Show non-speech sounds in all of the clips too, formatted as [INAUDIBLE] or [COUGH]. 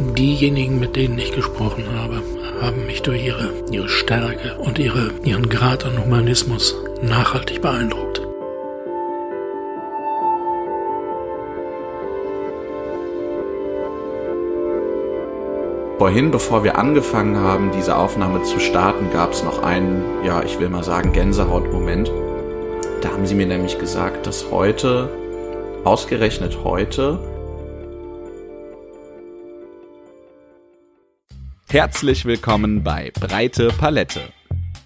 diejenigen, mit denen ich gesprochen habe, haben mich durch ihre, ihre Stärke und ihre, ihren Grad an Humanismus nachhaltig beeindruckt. Vorhin, bevor wir angefangen haben, diese Aufnahme zu starten, gab es noch einen, ja, ich will mal sagen, Gänsehautmoment. Da haben sie mir nämlich gesagt, dass heute, ausgerechnet heute, Herzlich willkommen bei Breite Palette.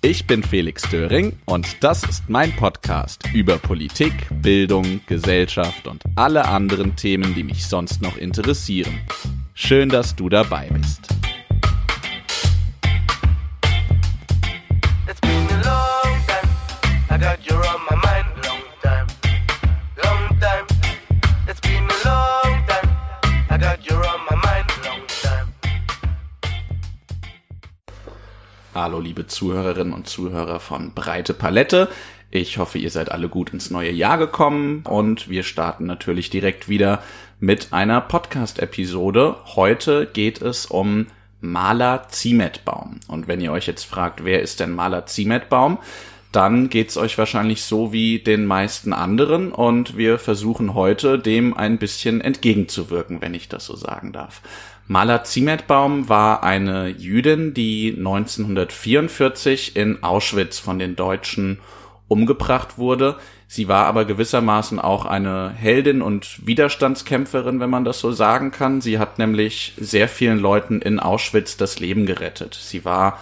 Ich bin Felix Döring und das ist mein Podcast über Politik, Bildung, Gesellschaft und alle anderen Themen, die mich sonst noch interessieren. Schön, dass du dabei bist. Hallo liebe Zuhörerinnen und Zuhörer von Breite Palette. Ich hoffe, ihr seid alle gut ins neue Jahr gekommen und wir starten natürlich direkt wieder mit einer Podcast-Episode. Heute geht es um Maler Ziemetbaum. Und wenn ihr euch jetzt fragt, wer ist denn Maler Ziemetbaum, dann geht's euch wahrscheinlich so wie den meisten anderen und wir versuchen heute dem ein bisschen entgegenzuwirken, wenn ich das so sagen darf. Mala Ziemetbaum war eine Jüdin, die 1944 in Auschwitz von den Deutschen umgebracht wurde. Sie war aber gewissermaßen auch eine Heldin und Widerstandskämpferin, wenn man das so sagen kann. Sie hat nämlich sehr vielen Leuten in Auschwitz das Leben gerettet. Sie war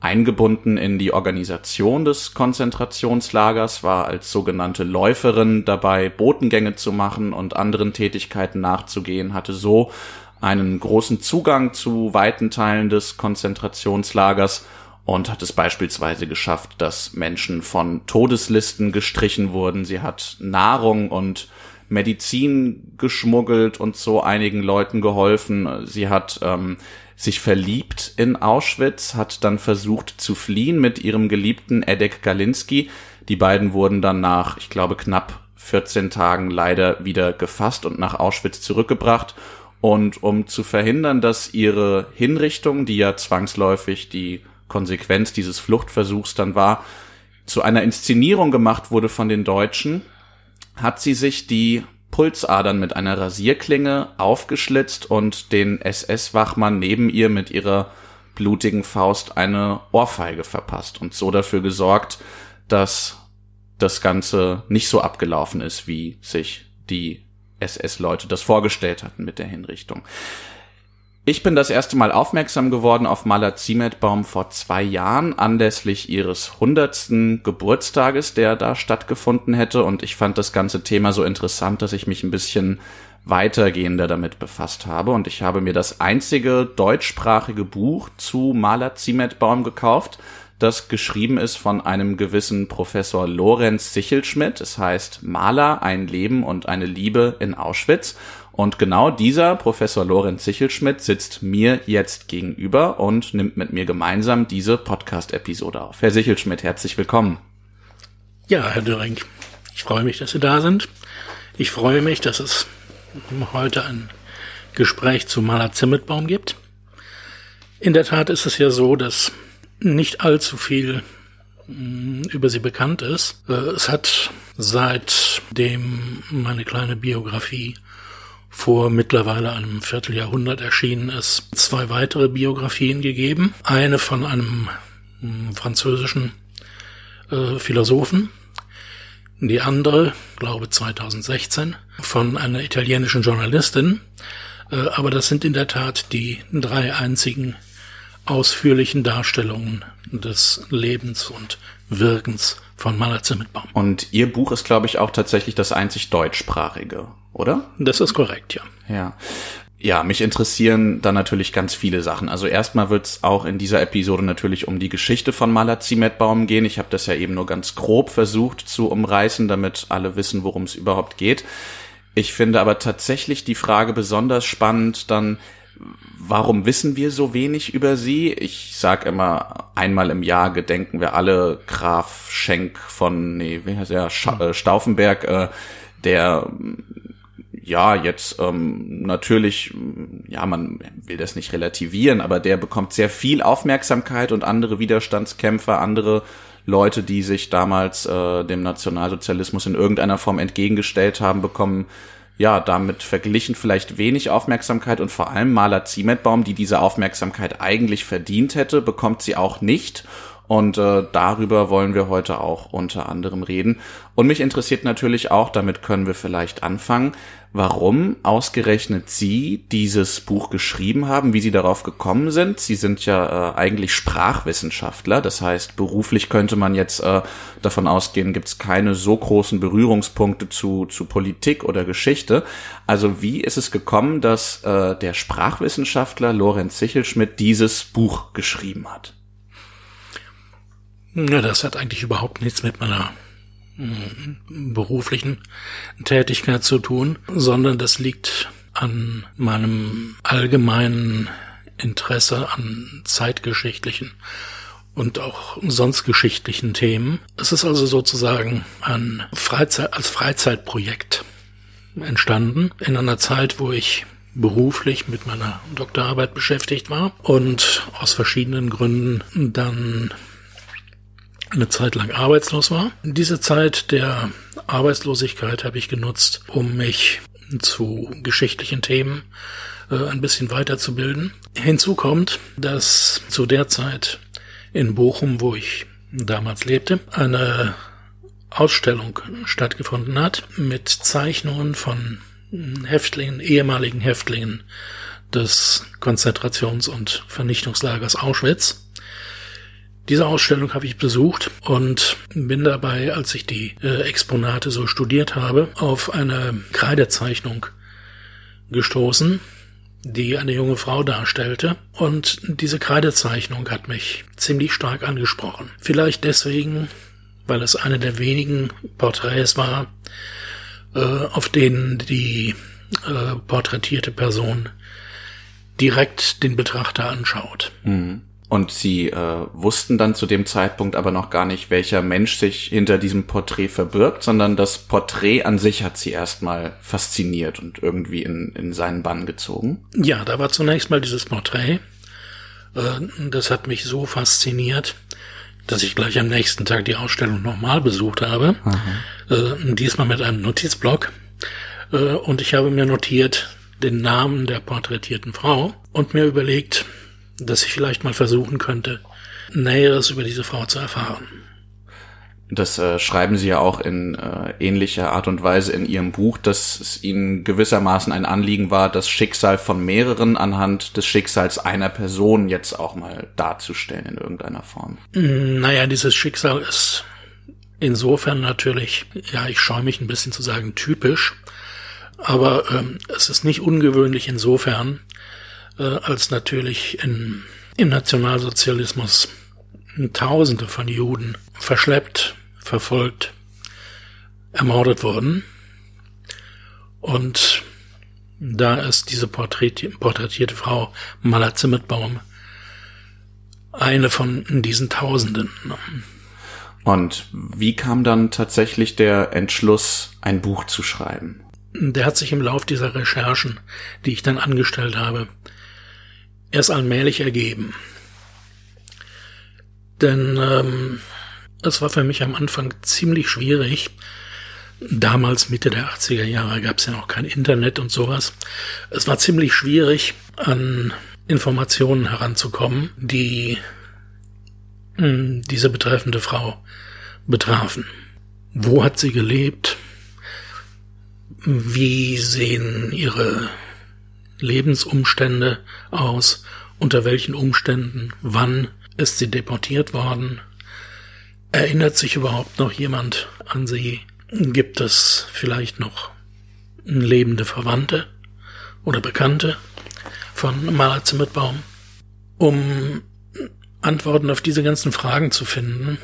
eingebunden in die Organisation des Konzentrationslagers, war als sogenannte Läuferin dabei, Botengänge zu machen und anderen Tätigkeiten nachzugehen, hatte so einen großen Zugang zu weiten Teilen des Konzentrationslagers und hat es beispielsweise geschafft, dass Menschen von Todeslisten gestrichen wurden. Sie hat Nahrung und Medizin geschmuggelt und so einigen Leuten geholfen. Sie hat ähm, sich verliebt in Auschwitz, hat dann versucht zu fliehen mit ihrem geliebten Edek Galinski. Die beiden wurden dann nach, ich glaube, knapp 14 Tagen leider wieder gefasst und nach Auschwitz zurückgebracht. Und um zu verhindern, dass ihre Hinrichtung, die ja zwangsläufig die Konsequenz dieses Fluchtversuchs dann war, zu einer Inszenierung gemacht wurde von den Deutschen, hat sie sich die Pulsadern mit einer Rasierklinge aufgeschlitzt und den SS-Wachmann neben ihr mit ihrer blutigen Faust eine Ohrfeige verpasst und so dafür gesorgt, dass das Ganze nicht so abgelaufen ist, wie sich die SS-Leute das vorgestellt hatten mit der Hinrichtung. Ich bin das erste Mal aufmerksam geworden auf Maler Ziemetbaum vor zwei Jahren anlässlich ihres hundertsten Geburtstages, der da stattgefunden hätte. Und ich fand das ganze Thema so interessant, dass ich mich ein bisschen weitergehender damit befasst habe. Und ich habe mir das einzige deutschsprachige Buch zu Maler Ziemetbaum gekauft, das geschrieben ist von einem gewissen Professor Lorenz Sichelschmidt. Es heißt Maler, ein Leben und eine Liebe in Auschwitz. Und genau dieser Professor Lorenz Sichelschmidt sitzt mir jetzt gegenüber und nimmt mit mir gemeinsam diese Podcast-Episode auf. Herr Sichelschmidt, herzlich willkommen. Ja, Herr Döring, ich freue mich, dass Sie da sind. Ich freue mich, dass es heute ein Gespräch zu Maler Zimmetbaum gibt. In der Tat ist es ja so, dass nicht allzu viel mm, über sie bekannt ist. Äh, es hat seitdem meine kleine Biografie vor mittlerweile einem Vierteljahrhundert erschienen ist, zwei weitere Biografien gegeben. Eine von einem mm, französischen äh, Philosophen, die andere, glaube 2016, von einer italienischen Journalistin. Äh, aber das sind in der Tat die drei einzigen ausführlichen Darstellungen des Lebens und Wirkens von Maler Zimmetbaum. Und Ihr Buch ist, glaube ich, auch tatsächlich das einzig deutschsprachige, oder? Das ist korrekt, ja. Ja. Ja, mich interessieren da natürlich ganz viele Sachen. Also erstmal wird es auch in dieser Episode natürlich um die Geschichte von Maler Ziemetbaum gehen. Ich habe das ja eben nur ganz grob versucht zu umreißen, damit alle wissen, worum es überhaupt geht. Ich finde aber tatsächlich die Frage besonders spannend, dann warum wissen wir so wenig über sie? Ich sag immer, einmal im Jahr gedenken wir alle Graf Schenk von, nee, wie heißt er, Scha äh, Stauffenberg, äh, der ja, jetzt ähm, natürlich, ja, man will das nicht relativieren, aber der bekommt sehr viel Aufmerksamkeit und andere Widerstandskämpfer, andere Leute, die sich damals äh, dem Nationalsozialismus in irgendeiner Form entgegengestellt haben, bekommen ja damit verglichen vielleicht wenig Aufmerksamkeit und vor allem Maler Ziemetbaum, die diese Aufmerksamkeit eigentlich verdient hätte, bekommt sie auch nicht. Und äh, darüber wollen wir heute auch unter anderem reden. Und mich interessiert natürlich auch, damit können wir vielleicht anfangen, warum ausgerechnet Sie dieses Buch geschrieben haben, wie Sie darauf gekommen sind. Sie sind ja äh, eigentlich Sprachwissenschaftler, das heißt, beruflich könnte man jetzt äh, davon ausgehen, gibt es keine so großen Berührungspunkte zu, zu Politik oder Geschichte. Also wie ist es gekommen, dass äh, der Sprachwissenschaftler Lorenz Sichelschmidt dieses Buch geschrieben hat? Ja, das hat eigentlich überhaupt nichts mit meiner mm, beruflichen Tätigkeit zu tun, sondern das liegt an meinem allgemeinen Interesse an zeitgeschichtlichen und auch sonst geschichtlichen Themen. Es ist also sozusagen ein Freizeit, als Freizeitprojekt entstanden in einer Zeit, wo ich beruflich mit meiner Doktorarbeit beschäftigt war und aus verschiedenen Gründen dann eine Zeit lang arbeitslos war. Diese Zeit der Arbeitslosigkeit habe ich genutzt, um mich zu geschichtlichen Themen äh, ein bisschen weiterzubilden. Hinzu kommt, dass zu der Zeit in Bochum, wo ich damals lebte, eine Ausstellung stattgefunden hat mit Zeichnungen von Häftlingen, ehemaligen Häftlingen des Konzentrations- und Vernichtungslagers Auschwitz. Diese Ausstellung habe ich besucht und bin dabei, als ich die äh, Exponate so studiert habe, auf eine Kreidezeichnung gestoßen, die eine junge Frau darstellte. Und diese Kreidezeichnung hat mich ziemlich stark angesprochen. Vielleicht deswegen, weil es eine der wenigen Porträts war, äh, auf denen die äh, porträtierte Person direkt den Betrachter anschaut. Mhm. Und sie äh, wussten dann zu dem Zeitpunkt aber noch gar nicht, welcher Mensch sich hinter diesem Porträt verbirgt, sondern das Porträt an sich hat sie erstmal fasziniert und irgendwie in, in seinen Bann gezogen. Ja, da war zunächst mal dieses Porträt. Äh, das hat mich so fasziniert, dass ich gleich am nächsten Tag die Ausstellung nochmal besucht habe. Äh, diesmal mit einem Notizblock. Äh, und ich habe mir notiert den Namen der porträtierten Frau und mir überlegt, dass ich vielleicht mal versuchen könnte, Näheres über diese Frau zu erfahren. Das äh, schreiben Sie ja auch in äh, ähnlicher Art und Weise in Ihrem Buch, dass es Ihnen gewissermaßen ein Anliegen war, das Schicksal von mehreren anhand des Schicksals einer Person jetzt auch mal darzustellen in irgendeiner Form. Mm, naja, dieses Schicksal ist insofern natürlich, ja, ich scheue mich ein bisschen zu sagen, typisch, aber ähm, es ist nicht ungewöhnlich insofern, äh, als natürlich in, im Nationalsozialismus Tausende von Juden verschleppt, verfolgt, ermordet wurden. Und da ist diese porträtierte Frau Mala Zimmetbaum eine von diesen Tausenden. Und wie kam dann tatsächlich der Entschluss, ein Buch zu schreiben? Der hat sich im Lauf dieser Recherchen, die ich dann angestellt habe, erst allmählich ergeben. Denn ähm, es war für mich am Anfang ziemlich schwierig. Damals, Mitte der 80er Jahre, gab es ja noch kein Internet und sowas. Es war ziemlich schwierig, an Informationen heranzukommen, die mh, hm, diese betreffende Frau betrafen. Wo hat sie gelebt? Wie sehen ihre Lebensumstände aus, unter welchen Umständen, wann ist sie deportiert worden, erinnert sich überhaupt noch jemand an sie, gibt es vielleicht noch lebende Verwandte oder Bekannte von Maler Zimmerbaum, um Antworten auf diese ganzen Fragen zu finden,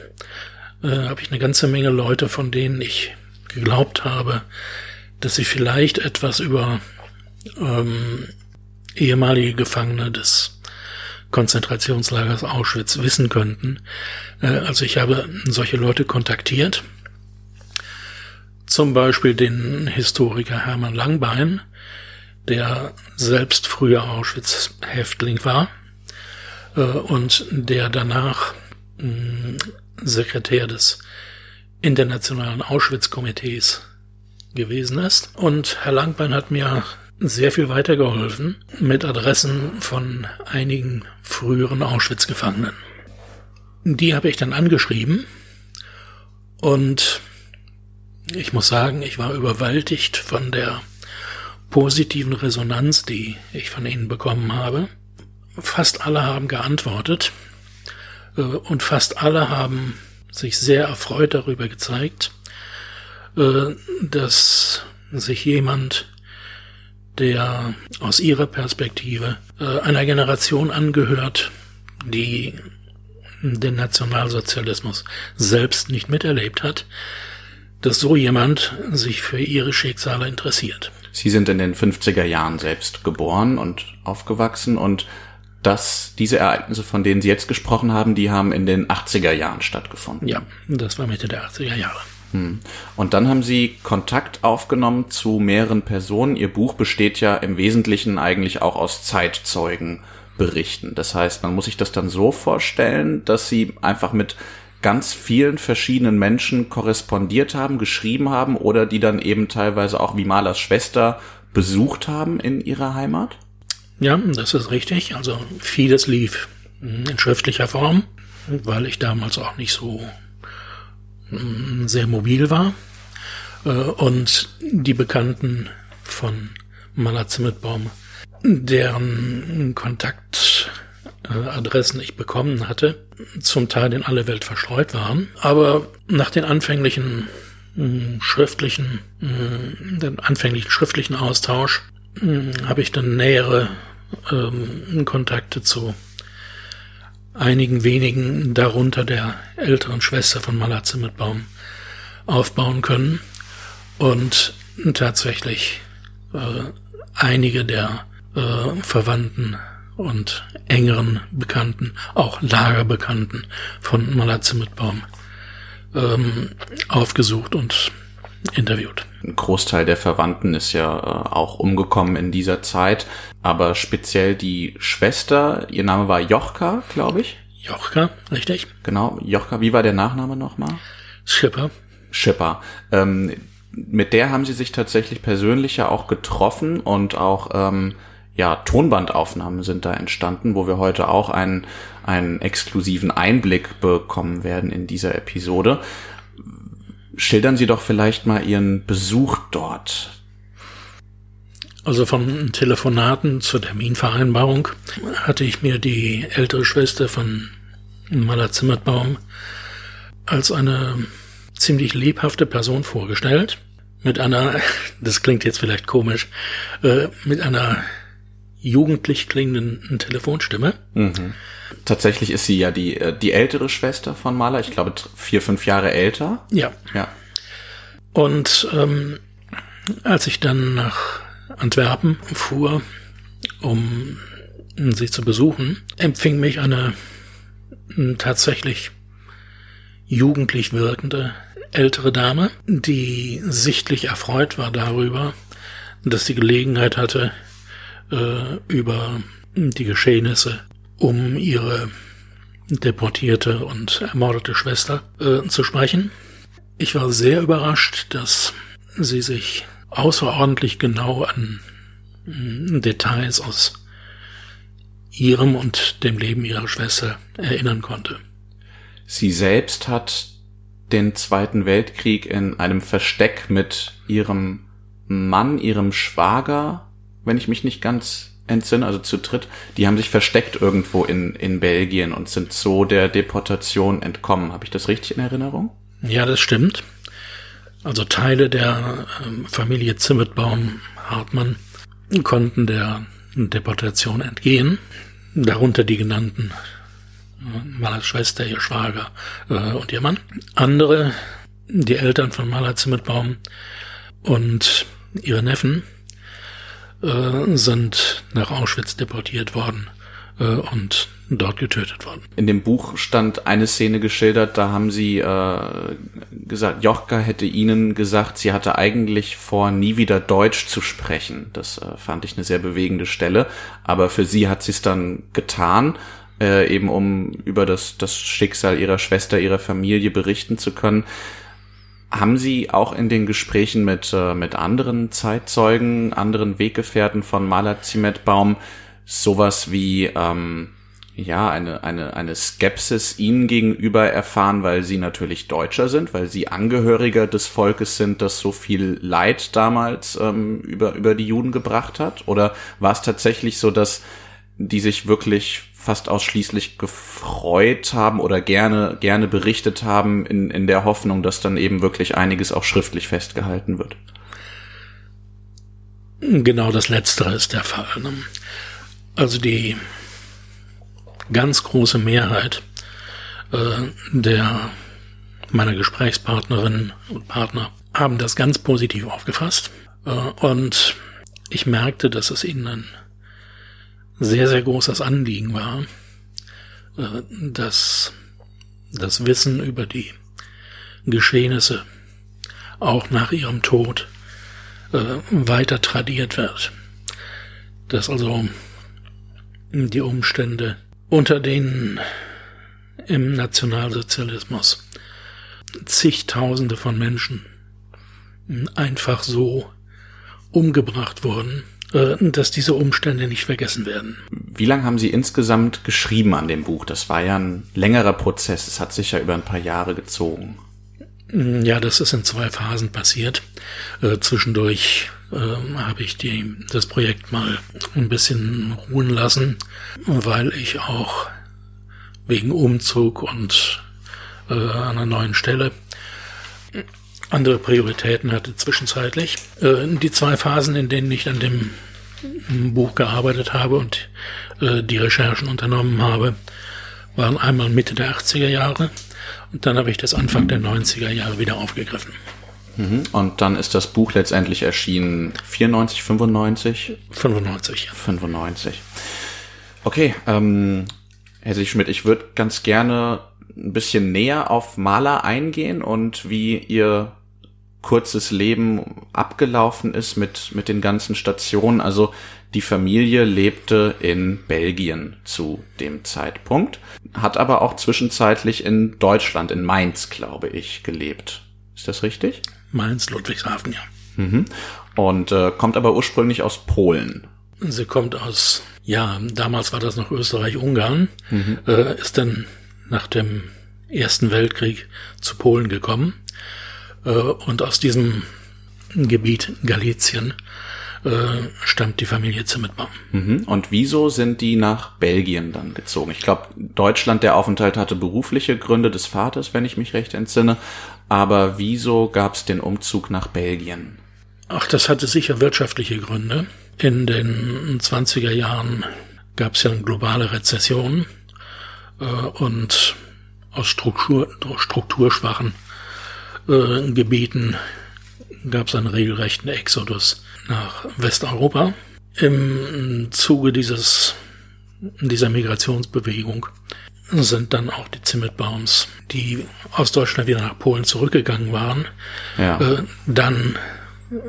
äh, habe ich eine ganze Menge Leute, von denen ich geglaubt habe, dass sie vielleicht etwas über ähm, ehemalige Gefangene des Konzentrationslagers Auschwitz wissen könnten. Äh, also ich habe solche Leute kontaktiert. Zum Beispiel den Historiker Hermann Langbein, der selbst früher Auschwitz-Häftling war äh, und der danach mh, mm, Sekretär des Internationalen Auschwitz-Komitees gewesen ist. Und Herr Langbein hat mir sehr viel weitergeholfen mit Adressen von einigen früheren Auschwitz-Gefangenen. Die habe ich dann angeschrieben und ich muss sagen, ich war überwältigt von der positiven Resonanz, die ich von ihnen bekommen habe. Fast alle haben geantwortet äh, und fast alle haben sich sehr erfreut darüber gezeigt, äh, dass sich jemand, der aus ihrer Perspektive äh, einer Generation angehört, die den Nationalsozialismus selbst nicht miterlebt hat, dass so jemand sich für ihre Schicksale interessiert. Sie sind in den 50er Jahren selbst geboren und aufgewachsen und dass diese Ereignisse, von denen Sie jetzt gesprochen haben, die haben in den 80er Jahren stattgefunden. Ja, das war Mitte der 80er Jahre. Hm. Und dann haben Sie Kontakt aufgenommen zu mehreren Personen. Ihr Buch besteht ja im Wesentlichen eigentlich auch aus Zeitzeugen berichten. Das heißt, man muss sich das dann so vorstellen, dass sie einfach mit ganz vielen verschiedenen Menschen korrespondiert haben, geschrieben haben oder die dann eben teilweise auch wie Malers Schwester besucht haben in ihrer Heimat? Ja, das ist richtig. Also vieles lief in schriftlicher Form, weil ich damals auch nicht so sehr mobil war. Äh, und die Bekannten von Maler Zimmetbaum deren Kontaktadressen ich bekommen hatte, zum Teil in alle Welt verstreut waren. Aber nach den anfänglichen hm, schriftlichen, hm, den anfänglichen schriftlichen Austausch habe ich dann nähere ähm, Kontakte zu einigen wenigen, darunter der älteren Schwester von Mala Zimmetbaum, aufbauen können. Und tatsächlich äh, einige der äh, Verwandten und engeren Bekannten, auch Lagerbekannten von Malatze Mitbaum ähm, aufgesucht und interviewt. Ein Großteil der Verwandten ist ja äh, auch umgekommen in dieser Zeit, aber speziell die Schwester, ihr Name war Jochka, glaube ich. Jochka, richtig. Genau, Jochka, wie war der Nachname nochmal? Schipper. Schipper. Ähm, mit der haben sie sich tatsächlich persönlich ja auch getroffen und auch ähm, ja, Tonbandaufnahmen sind da entstanden, wo wir heute auch einen, einen exklusiven Einblick bekommen werden in dieser Episode. Schildern Sie doch vielleicht mal Ihren Besuch dort. Also von Telefonaten zur Terminvereinbarung hatte ich mir die ältere Schwester von Maler Zimmerbaum als eine ziemlich lebhafte Person vorgestellt. Mit einer, [LAUGHS] das klingt jetzt vielleicht komisch, äh, mit einer jugendlich klingenden Telefonstimme. Mhm. Tatsächlich ist sie ja die, äh, die ältere Schwester von Maler, ich glaube vier, fünf Jahre älter. Ja. Ja. Und ähm, als ich dann nach Antwerpen fuhr, um sie zu besuchen, empfing mich eine tatsächlich jugendlich wirkende ältere Dame, die sichtlich erfreut war darüber, dass sie Gelegenheit hatte, äh, über die Geschehnisse um ihre deportierte und ermordete Schwester äh, zu sprechen. Ich war sehr überrascht, dass sie sich außerordentlich genau an äh, Details aus ihrem und dem Leben ihrer Schwester erinnern konnte. Sie selbst hat den Zweiten Weltkrieg in einem Versteck mit ihrem Mann, ihrem Schwager wenn ich mich nicht ganz entsinne, also zu dritt, die haben sich versteckt irgendwo in, in Belgien und sind so der Deportation entkommen. Habe ich das richtig in Erinnerung? Ja, das stimmt. Also Teile der ähm, Familie Zimmetbaum Hartmann konnten der Deportation entgehen, darunter die genannten äh, Malers Schwester, ihr Schwager äh, und ihr Mann. Andere, die Eltern von Maler Zimmetbaum und ihre Neffen, äh, sind nach Auschwitz deportiert worden äh, und dort getötet worden. In dem Buch stand eine Szene geschildert, da haben sie äh, gesagt, Jochka hätte ihnen gesagt, sie hatte eigentlich vor, nie wieder Deutsch zu sprechen. Das äh, fand ich eine sehr bewegende Stelle, aber für sie hat sie es dann getan, äh, eben um über das, das Schicksal ihrer Schwester, ihrer Familie berichten zu können. Haben Sie auch in den Gesprächen mit, äh, mit anderen Zeitzeugen, anderen Weggefährten von Maler Zimetbaum sowas wie ähm, ja eine eine eine Skepsis ihnen gegenüber erfahren, weil sie natürlich Deutscher sind, weil sie Angehöriger des Volkes sind, das so viel Leid damals ähm, über über die Juden gebracht hat? Oder war es tatsächlich so, dass die sich wirklich fast ausschließlich gefreut haben oder gerne gerne berichtet haben in in der Hoffnung, dass dann eben wirklich einiges auch schriftlich festgehalten wird? Genau das Letztere ist der Fall. Ne? Also die ganz große Mehrheit äh, der meiner Gesprächspartnerinnen und Partner haben das ganz positiv aufgefasst. Äh, und ich merkte, dass es ihnen ein sehr, sehr großes Anliegen war, äh, dass das Wissen über die Geschehnisse auch nach ihrem Tod äh, weiter tradiert wird. Dass also die Umstände, unter denen im Nationalsozialismus zigtausende von Menschen einfach so umgebracht wurden, dass diese Umstände nicht vergessen werden. Wie lange haben Sie insgesamt geschrieben an dem Buch? Das war ja ein längerer Prozess. Es hat sich ja über ein paar Jahre gezogen. Ja, das ist in zwei Phasen passiert. Äh, zwischendurch äh, habe ich die, das Projekt mal ein bisschen ruhen lassen, weil ich auch wegen Umzug und äh, einer neuen Stelle andere Prioritäten hatte zwischenzeitlich. Äh, die zwei Phasen, in denen ich an dem Buch gearbeitet habe und äh, die Recherchen unternommen habe, waren einmal Mitte der 80er Jahre und dann habe ich das Anfang der 90er Jahre wieder aufgegriffen. Mhm. Und dann ist das Buch letztendlich erschienen 94, 95? 95, ja. 95. Okay, ähm, Herr Schmidt, ich würde ganz gerne ein bisschen näher auf Maler eingehen und wie Ihr kurzes Leben abgelaufen ist mit, mit den ganzen Stationen. Also die Familie lebte in Belgien zu dem Zeitpunkt, hat aber auch zwischenzeitlich in Deutschland, in Mainz, glaube ich, gelebt. Ist das richtig? Mainz, Ludwigshafen, ja. Mhm. Und äh, kommt aber ursprünglich aus Polen. Sie kommt aus, ja, damals war das noch Österreich-Ungarn, mhm. äh, ist dann nach dem Ersten Weltkrieg zu Polen gekommen. Äh, und aus diesem Gebiet Galizien äh, stammt die Familie Zimmermann. Mhm. Und wieso sind die nach Belgien dann gezogen? Ich glaube, Deutschland, der Aufenthalt hatte berufliche Gründe des Vaters, wenn ich mich recht entsinne. Aber wieso gab es den Umzug nach Belgien? Ach, das hatte sicher wirtschaftliche Gründe. In den 20er Jahren gab es ja eine globale Rezession äh, und aus Struktur, strukturschwachen äh, Gebieten gab es einen regelrechten Exodus nach Westeuropa. Im Zuge dieses, dieser Migrationsbewegung sind dann auch die Zimmetbaums, die aus Deutschland wieder nach Polen zurückgegangen waren, ja. äh, dann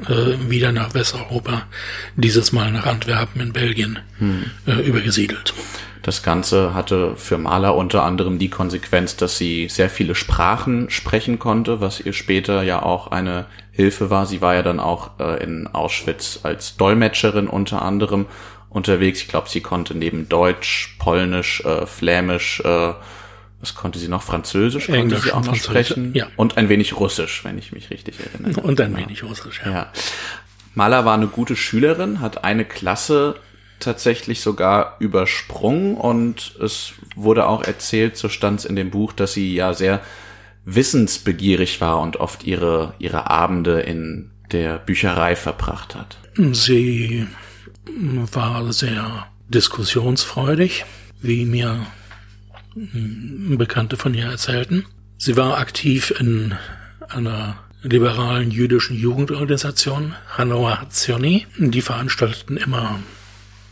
äh, wieder nach Westeuropa, dieses Mal nach Antwerpen in Belgien hm. äh, übergesiedelt. Das Ganze hatte für Maler unter anderem die Konsequenz, dass sie sehr viele Sprachen sprechen konnte, was ihr später ja auch eine Hilfe war. Sie war ja dann auch äh, in Auschwitz als Dolmetscherin unter anderem unterwegs. Ich glaube, sie konnte neben Deutsch, Polnisch, äh, Flämisch, äh, was konnte sie noch? Französisch konnte Englisch sie auch noch sprechen. Ja. Und ein wenig Russisch, wenn ich mich richtig erinnere. Und ein wenig Russisch, ja. ja. Mahler war eine gute Schülerin, hat eine Klasse tatsächlich sogar übersprungen und es wurde auch erzählt, so stand es in dem Buch, dass sie ja sehr wissensbegierig war und oft ihre, ihre Abende in der Bücherei verbracht hat. Sie war sehr diskussionsfreudig, wie mir Bekannte von ihr erzählten. Sie war aktiv in einer liberalen jüdischen Jugendorganisation, Hanauer Hazioni. Die veranstalteten immer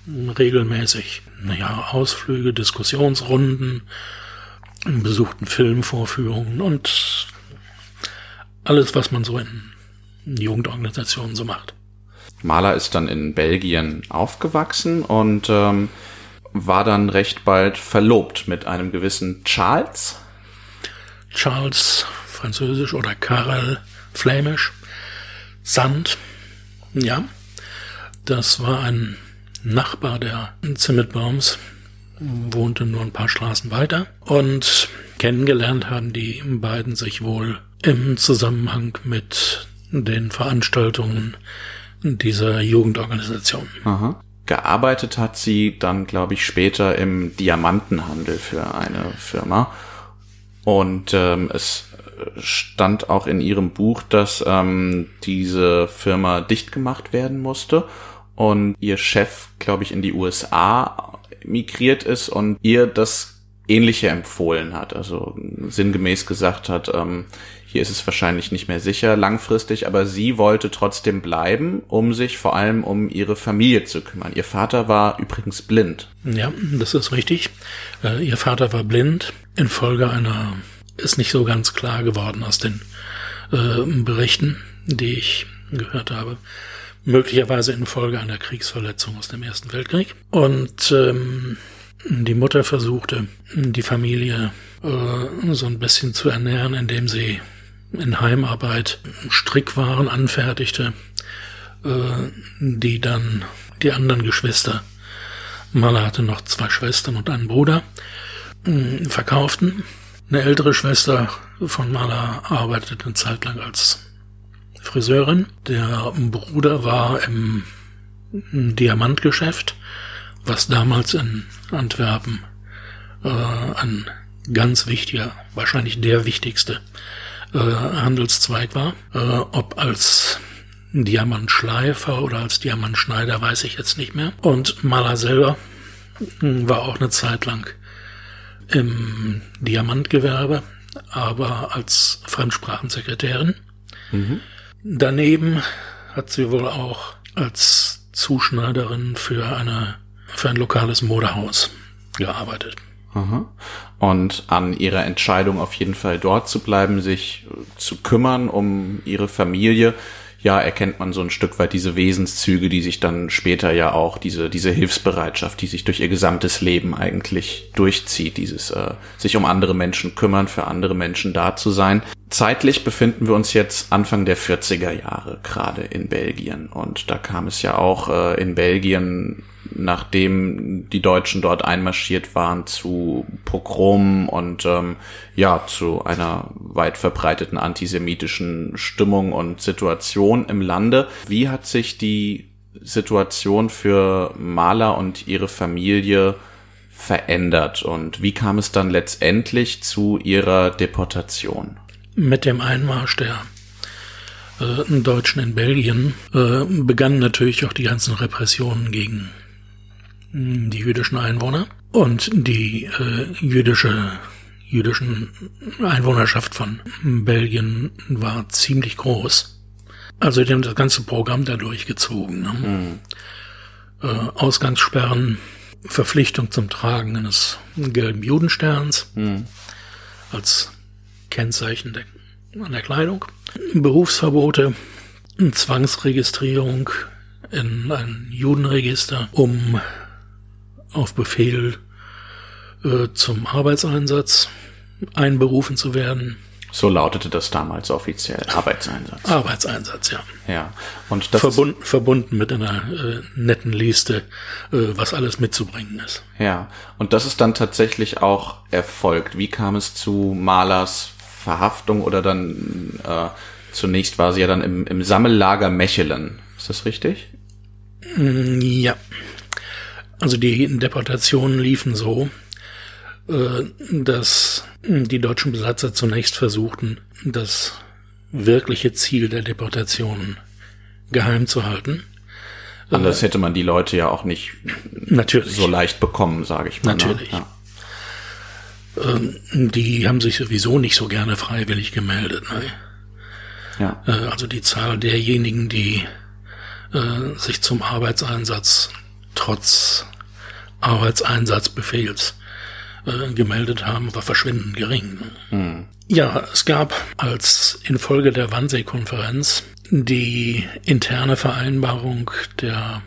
regelmäßig naja, Ausflüge, Diskussionsrunden, besuchten Filmvorführungen und alles, was man so in Jugendorganisationen so macht. Mahler ist dann in Belgien aufgewachsen und ähm, war dann recht bald verlobt mit einem gewissen Charles. Charles, französisch, oder Karel, flämisch. Sand, ja. Das war ein Nachbar der Zimmetbaums, wohnte nur ein paar Straßen weiter. Und kennengelernt haben die beiden sich wohl im Zusammenhang mit den Veranstaltungen dieser Jugendorganisation. Aha. Gearbeitet hat sie dann, glaube ich, später im Diamantenhandel für eine Firma. Und ähm, es stand auch in ihrem Buch, dass ähm, diese Firma dicht gemacht werden musste und ihr Chef, glaube ich, in die USA migriert ist und ihr das Ähnliche empfohlen hat. Also sinngemäß gesagt hat, ähm, hier ist es wahrscheinlich nicht mehr sicher langfristig, aber sie wollte trotzdem bleiben, um sich vor allem um ihre Familie zu kümmern. Ihr Vater war übrigens blind. Ja, das ist richtig. Äh, ihr Vater war blind infolge einer, ist nicht so ganz klar geworden aus den äh, Berichten, die ich gehört habe möglicherweise infolge einer Kriegsverletzung aus dem Ersten Weltkrieg. Und ähm, die Mutter versuchte, die Familie äh, so ein bisschen zu ernähren, indem sie in Heimarbeit Strickwaren anfertigte, äh, die dann die anderen Geschwister, Mala hatte noch zwei Schwestern und einen Bruder, äh, verkauften. Eine ältere Schwester von Mala arbeitete eine Zeit lang als Friseurin. Der Bruder war im Diamantgeschäft, was damals in Antwerpen äh, ein ganz wichtiger, wahrscheinlich der wichtigste äh, Handelszweig war. Äh, ob als Diamantschleifer oder als Diamantschneider weiß ich jetzt nicht mehr. Und Maler selber war auch eine Zeit lang im Diamantgewerbe, aber als Fremdsprachensekretärin. Mhm. Daneben hat sie wohl auch als Zuschneiderin für eine für ein lokales Modehaus gearbeitet. Aha. Und an ihrer Entscheidung auf jeden Fall dort zu bleiben, sich zu kümmern um ihre Familie, ja, erkennt man so ein Stück weit diese Wesenszüge, die sich dann später ja auch, diese, diese Hilfsbereitschaft, die sich durch ihr gesamtes Leben eigentlich durchzieht, dieses äh, sich um andere Menschen kümmern, für andere Menschen da zu sein. Zeitlich befinden wir uns jetzt Anfang der 40er Jahre gerade in Belgien und da kam es ja auch äh, in Belgien nachdem die Deutschen dort einmarschiert waren, zu Pogromen und ähm, ja, zu einer weit verbreiteten antisemitischen Stimmung und Situation im Lande. Wie hat sich die Situation für Maler und ihre Familie verändert und wie kam es dann letztendlich zu ihrer Deportation? Mit dem Einmarsch der äh, Deutschen in Belgien äh, begannen natürlich auch die ganzen Repressionen gegen die jüdischen Einwohner und die äh, jüdische jüdischen Einwohnerschaft von Belgien war ziemlich groß. Also die haben das ganze Programm da durchgezogen. Ne? Mhm. Äh, Ausgangssperren, Verpflichtung zum Tragen eines gelben Judensterns mhm. als Kennzeichen der, an der Kleidung, Berufsverbote, Zwangsregistrierung in ein Judenregister, um auf Befehl äh, zum Arbeitseinsatz einberufen zu werden. So lautete das damals offiziell. Arbeitseinsatz. Arbeitseinsatz, ja. Ja. Und das Verbund, verbunden mit einer äh, netten Liste, äh, was alles mitzubringen ist. Ja. Und das ist dann tatsächlich auch erfolgt. Wie kam es zu Malers Verhaftung oder dann äh, zunächst war sie ja dann im, im Sammellager Mechelen. Ist das richtig? Mm, ja. Also die Deportationen liefen so, äh, dass die deutschen Besatzer zunächst versuchten, das wirkliche Ziel der Deportationen geheim zu halten. Anders äh, hätte man die Leute ja auch nicht natürlich. so leicht bekommen, sage ich mal. Ne? Natürlich. Ja. Ähm, die haben sich sowieso nicht so gerne freiwillig gemeldet. Ne? Ja. Äh, also die Zahl derjenigen, die sich zum Arbeitseinsatz trotz Arbeitseinsatzbefehls äh, gemeldet haben, war verschwindend gering. Hm. Ja, es gab als infolge der Wannsee-Konferenz die interne Vereinbarung der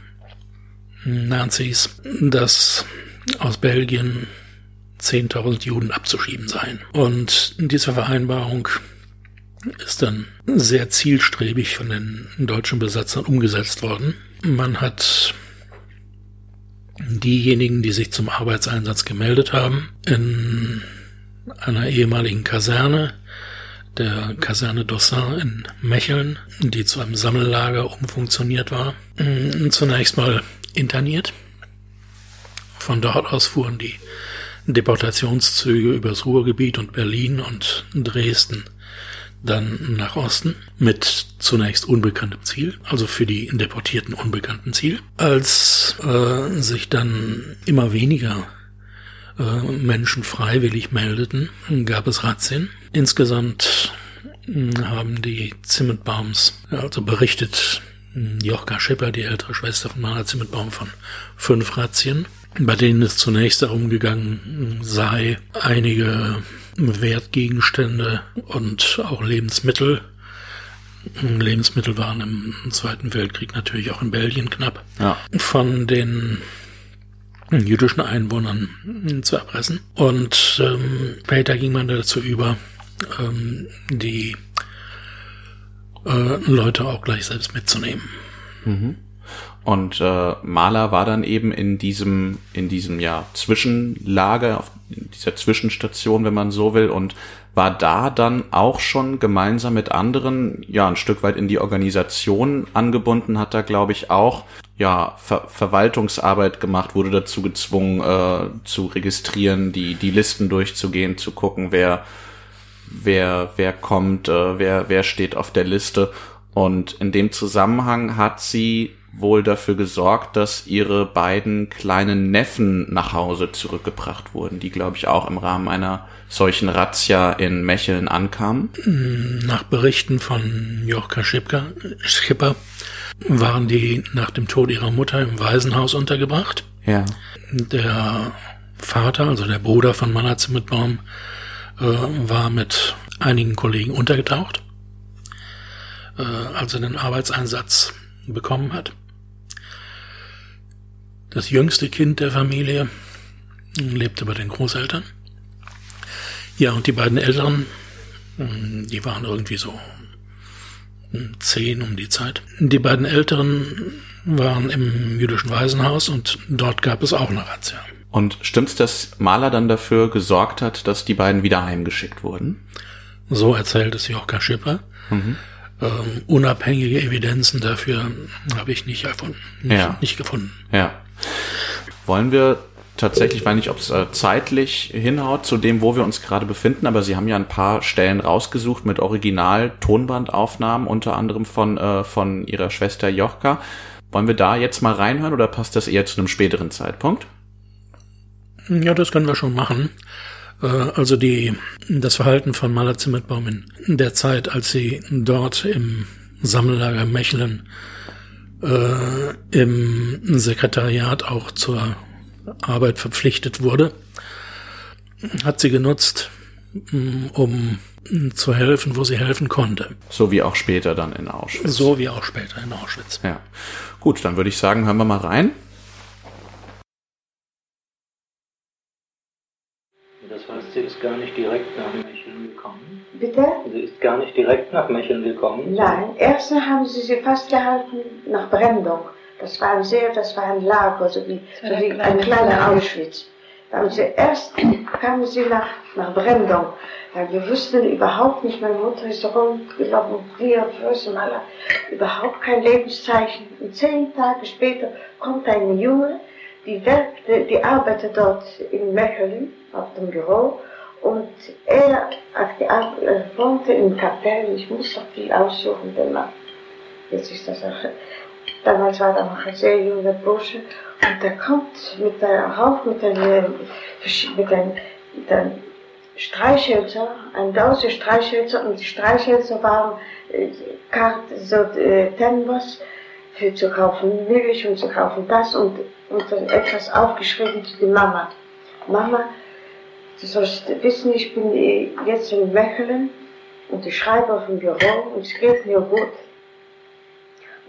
Nazis, dass aus Belgien 10.000 Juden abzuschieben seien. Und diese Vereinbarung ist dann sehr zielstrebig von den deutschen Besatzern umgesetzt worden. Man hat diejenigen, die sich zum Arbeitseinsatz gemeldet haben, in einer ehemaligen Kaserne, der Kaserne Dossin in Mecheln, die zu einem Sammellager umfunktioniert war, zunächst mal interniert. Von dort aus fuhren die Deportationszüge übers Ruhrgebiet und Berlin und Dresden dann nach Osten mit zunächst unbekanntem Ziel, also für die Deportierten unbekannten Ziel. Als äh, sich dann immer weniger äh, Menschen freiwillig meldeten, gab es Razzien. Insgesamt hm, haben die Zimmetbaums, also berichtet hm, Jochka Schipper, die ältere Schwester von Maler Zimmetbaum, von fünf Razzien, bei denen es zunächst darum gegangen sei, einige Wertgegenstände und auch Lebensmittel. Lebensmittel waren im Zweiten Weltkrieg natürlich auch in Belgien knapp. Ja. Von den jüdischen Einwohnern zu erpressen. Und ähm, später ging man dazu über, ähm, die äh, Leute auch gleich selbst mitzunehmen. Mhm. Und äh, Mahler war dann eben in diesem, in diesem ja Zwischenlager, auf dieser Zwischenstation, wenn man so will, und war da dann auch schon gemeinsam mit anderen, ja, ein Stück weit in die Organisation angebunden, hat da, glaube ich, auch ja, Ver Verwaltungsarbeit gemacht, wurde dazu gezwungen, äh, zu registrieren, die, die Listen durchzugehen, zu gucken, wer, wer, wer kommt, äh, wer, wer steht auf der Liste. Und in dem Zusammenhang hat sie wohl dafür gesorgt, dass ihre beiden kleinen Neffen nach Hause zurückgebracht wurden, die, glaube ich, auch im Rahmen einer solchen Razzia in Mecheln ankamen. Nach Berichten von Jochka Schipper, Schipper waren die nach dem Tod ihrer Mutter im Waisenhaus untergebracht. Ja. Der Vater, also der Bruder von Manna Zimmetbaum, äh, war mit einigen Kollegen untergetaucht, äh, als er den Arbeitseinsatz bekommen hat das jüngste Kind der Familie, lebte bei den Großeltern. Ja, und die beiden Eltern, hm, die waren irgendwie so zehn um die Zeit. Die beiden Älteren waren im jüdischen Waisenhaus und dort gab es auch eine Razzia. Und stimmt's, dass Mahler dann dafür gesorgt hat, dass die beiden wieder heimgeschickt wurden? So erzählt es Jochka Schipper. Mhm. Ähm, unabhängige Evidenzen dafür habe ich nicht erfunden, nicht, ja. nicht gefunden. Ja. Wollen wir tatsächlich, ich weiß nicht, ob es äh, zeitlich hinhaut zu dem, wo wir uns gerade befinden, aber Sie haben ja ein paar Stellen rausgesucht mit Original-Tonbandaufnahmen, unter anderem von, äh, von Ihrer Schwester Jochka. Wollen wir da jetzt mal reinhören oder passt das eher zu einem späteren Zeitpunkt? Ja, das können wir schon machen. Äh, also die, das Verhalten von Maler Zimmerbaum in der Zeit, als sie dort im Sammellager Mechelen äh, im Sekretariat auch zur Arbeit verpflichtet wurde, hat sie genutzt, mm, um zu helfen, wo sie helfen konnte. So wie auch später dann in Auschwitz. So wie auch später in Auschwitz. Ja. Gut, dann würde ich sagen, hören wir mal rein. Das heißt, sie ist gar nicht direkt? Bitte? Sie ist gar nicht direkt nach Mecheln gekommen? Nein, erst haben sie sie festgehalten nach Brandung. Das war ein sehr, das war ein Lager, so wie, so wie ein kleiner Auschwitz. Da haben sie erst [CLEARS THROAT] kamen sie nach, nach Brandung. Ja, wir wussten überhaupt nicht, meine Mutter ist rumgelaufen, wir wissen alle, überhaupt kein Lebenszeichen. Und zehn Tage später kommt ein Junge, die, wirkte, die arbeitet dort in Mechelen auf dem Büro und er, er wohnte in Kapellen, ich muss doch viel aussuchen, denn jetzt ist das auch, damals war er noch ein sehr junger Bursche. Und der kommt mit der Hauch, mit einem, mit einem, mit einem Streichhölzer, ein Dose Streichhölzer. Und die Streichhölzer waren äh, so äh, Tenbos für zu kaufen Milch und zu kaufen. Das und, und dann etwas aufgeschrieben zu der Mama. Mama, du sollst wissen, ich bin jetzt in Mechelen und ich schreibe auf dem Büro und es geht mir gut.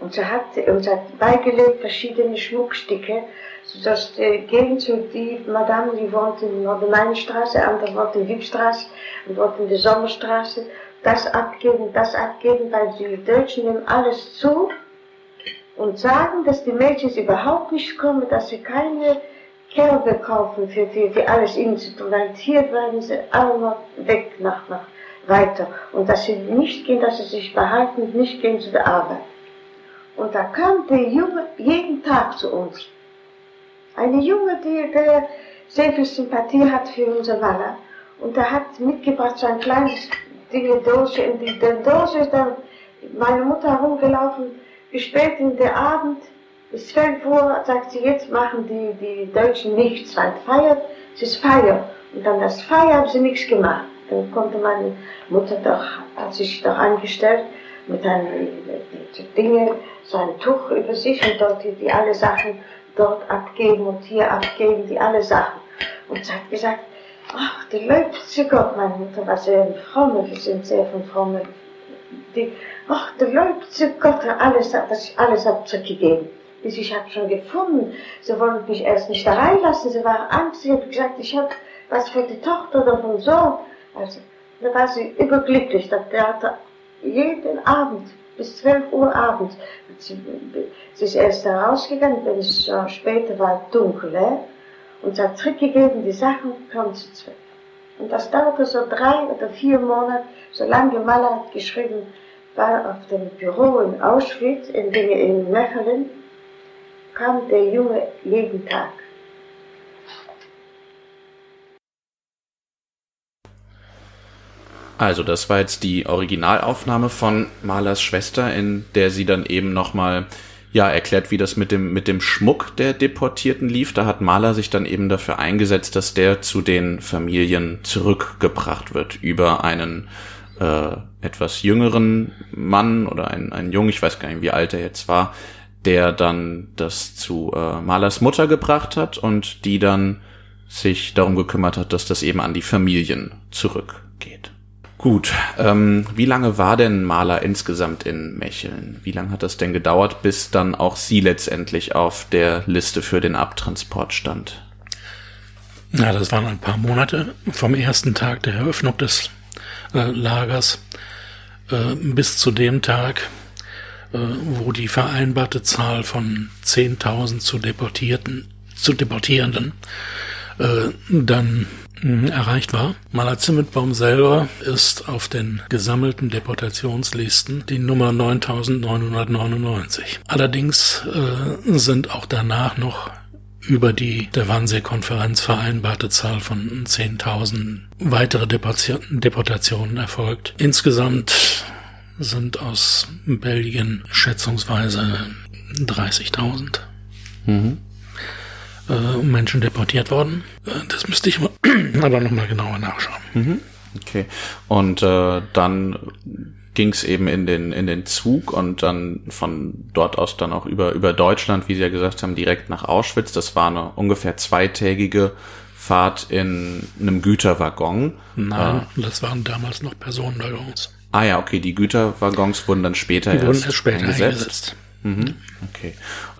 Und sie hat uns hat beigelegt verschiedene Schmuckstücke, sodass äh, gehen zu die Madame, die wohnt in der Nordrhein-Straße, andere wohnt in Wiebstraße und wohnt in der Sommerstraße, das abgeben, das abgeben, weil die Deutschen nehmen alles zu und sagen, dass die Mädchen überhaupt nicht kommen, dass sie keine Kerbe kaufen, für die, für alles ihnen zu tun, weil hier werden sie alle weg nach, nach weiter und dass sie nicht gehen, dass sie sich behalten, nicht gehen zu der Arbeit. Und da kam der Junge jeden Tag zu uns. Eine Junge, die, der sehr viel Sympathie hat für unser Waller. Und er hat mitgebracht so ein kleines Ding, Dose. In die, der Dose ist dann meine Mutter herumgelaufen, bis spät in der Abend, bis 12 Uhr, sagt sie, jetzt machen die, die Deutschen nichts, weil feiert, es ist Feier. Und dann das Feier haben sie nichts gemacht. Dann konnte meine Mutter doch, hat sich doch angestellt, mit einem, die Dinge, so ein Tuch über sich und dort die, die alle Sachen dort abgeben und hier abgeben, die alle Sachen. Und sie hat gesagt, ach, der Leute zu Gott, meine Mutter war sehr fromme, wir sind sehr von frommen, die, ach, der Leute zu Gott, alles, das alles hab zurückgegeben. Bis ich habe schon gefunden, sie wollten mich erst nicht da reinlassen, sie waren Angst, sie hat gesagt, ich habe was für die Tochter oder vom Sohn. Also, da war sie überglücklich, der Theater jeden Abend bis 12 Uhr abends. Sie, sie ist erst da rausgegangen, wenn es schon später war dunkel, äh? und sie hat zurückgegeben, die Sachen kommen zu zwölf. Und das dauerte so drei oder vier Monate, solange Maler hat geschrieben, war auf dem Büro in Auschwitz, in, in Mechelen, kam der Junge jeden Tag. Also, das war jetzt die Originalaufnahme von Malers Schwester, in der sie dann eben nochmal ja, erklärt, wie das mit dem, mit dem Schmuck der Deportierten lief. Da hat Maler sich dann eben dafür eingesetzt, dass der zu den Familien zurückgebracht wird über einen äh, etwas jüngeren Mann oder einen, einen Jungen, ich weiß gar nicht, wie alt er jetzt war, der dann das zu äh, Malers Mutter gebracht hat und die dann sich darum gekümmert hat, dass das eben an die Familien zurückgeht. Gut, ähm, wie lange war denn Maler insgesamt in Mecheln? Wie lange hat das denn gedauert, bis dann auch sie letztendlich auf der Liste für den Abtransport stand? Ja, das waren ein paar Monate vom ersten Tag der Eröffnung des äh, Lagers äh, bis zu dem Tag, wo die vereinbarte Zahl von 10.000 zu Deportierten, zu Deportierenden äh, dann Mhm, erreicht war. Maler Zimmetbaum selber ist auf den gesammelten Deportationslisten die Nummer 9999. Allerdings äh, sind auch danach noch über die der Wannsee-Konferenz vereinbarte Zahl von 10.000 weitere Deportationen erfolgt. Insgesamt sind aus Belgien schätzungsweise 30.000. Mhm äh, Menschen deportiert worden. Äh, das müsste ich [CLEARS THROAT] aber nochmal genauer nachschauen. Mhm. Okay. Und äh, dann ging es eben in den in den Zug und dann von dort aus dann auch über über Deutschland, wie Sie ja gesagt haben, direkt nach Auschwitz. Das war eine ungefähr zweitägige Fahrt in einem Güterwaggon. Nein, äh, das waren damals noch Personenwaggons. Ah ja, okay, die Güterwaggons wurden dann später die wurden erst später eingesetzt. Mhm. Okay.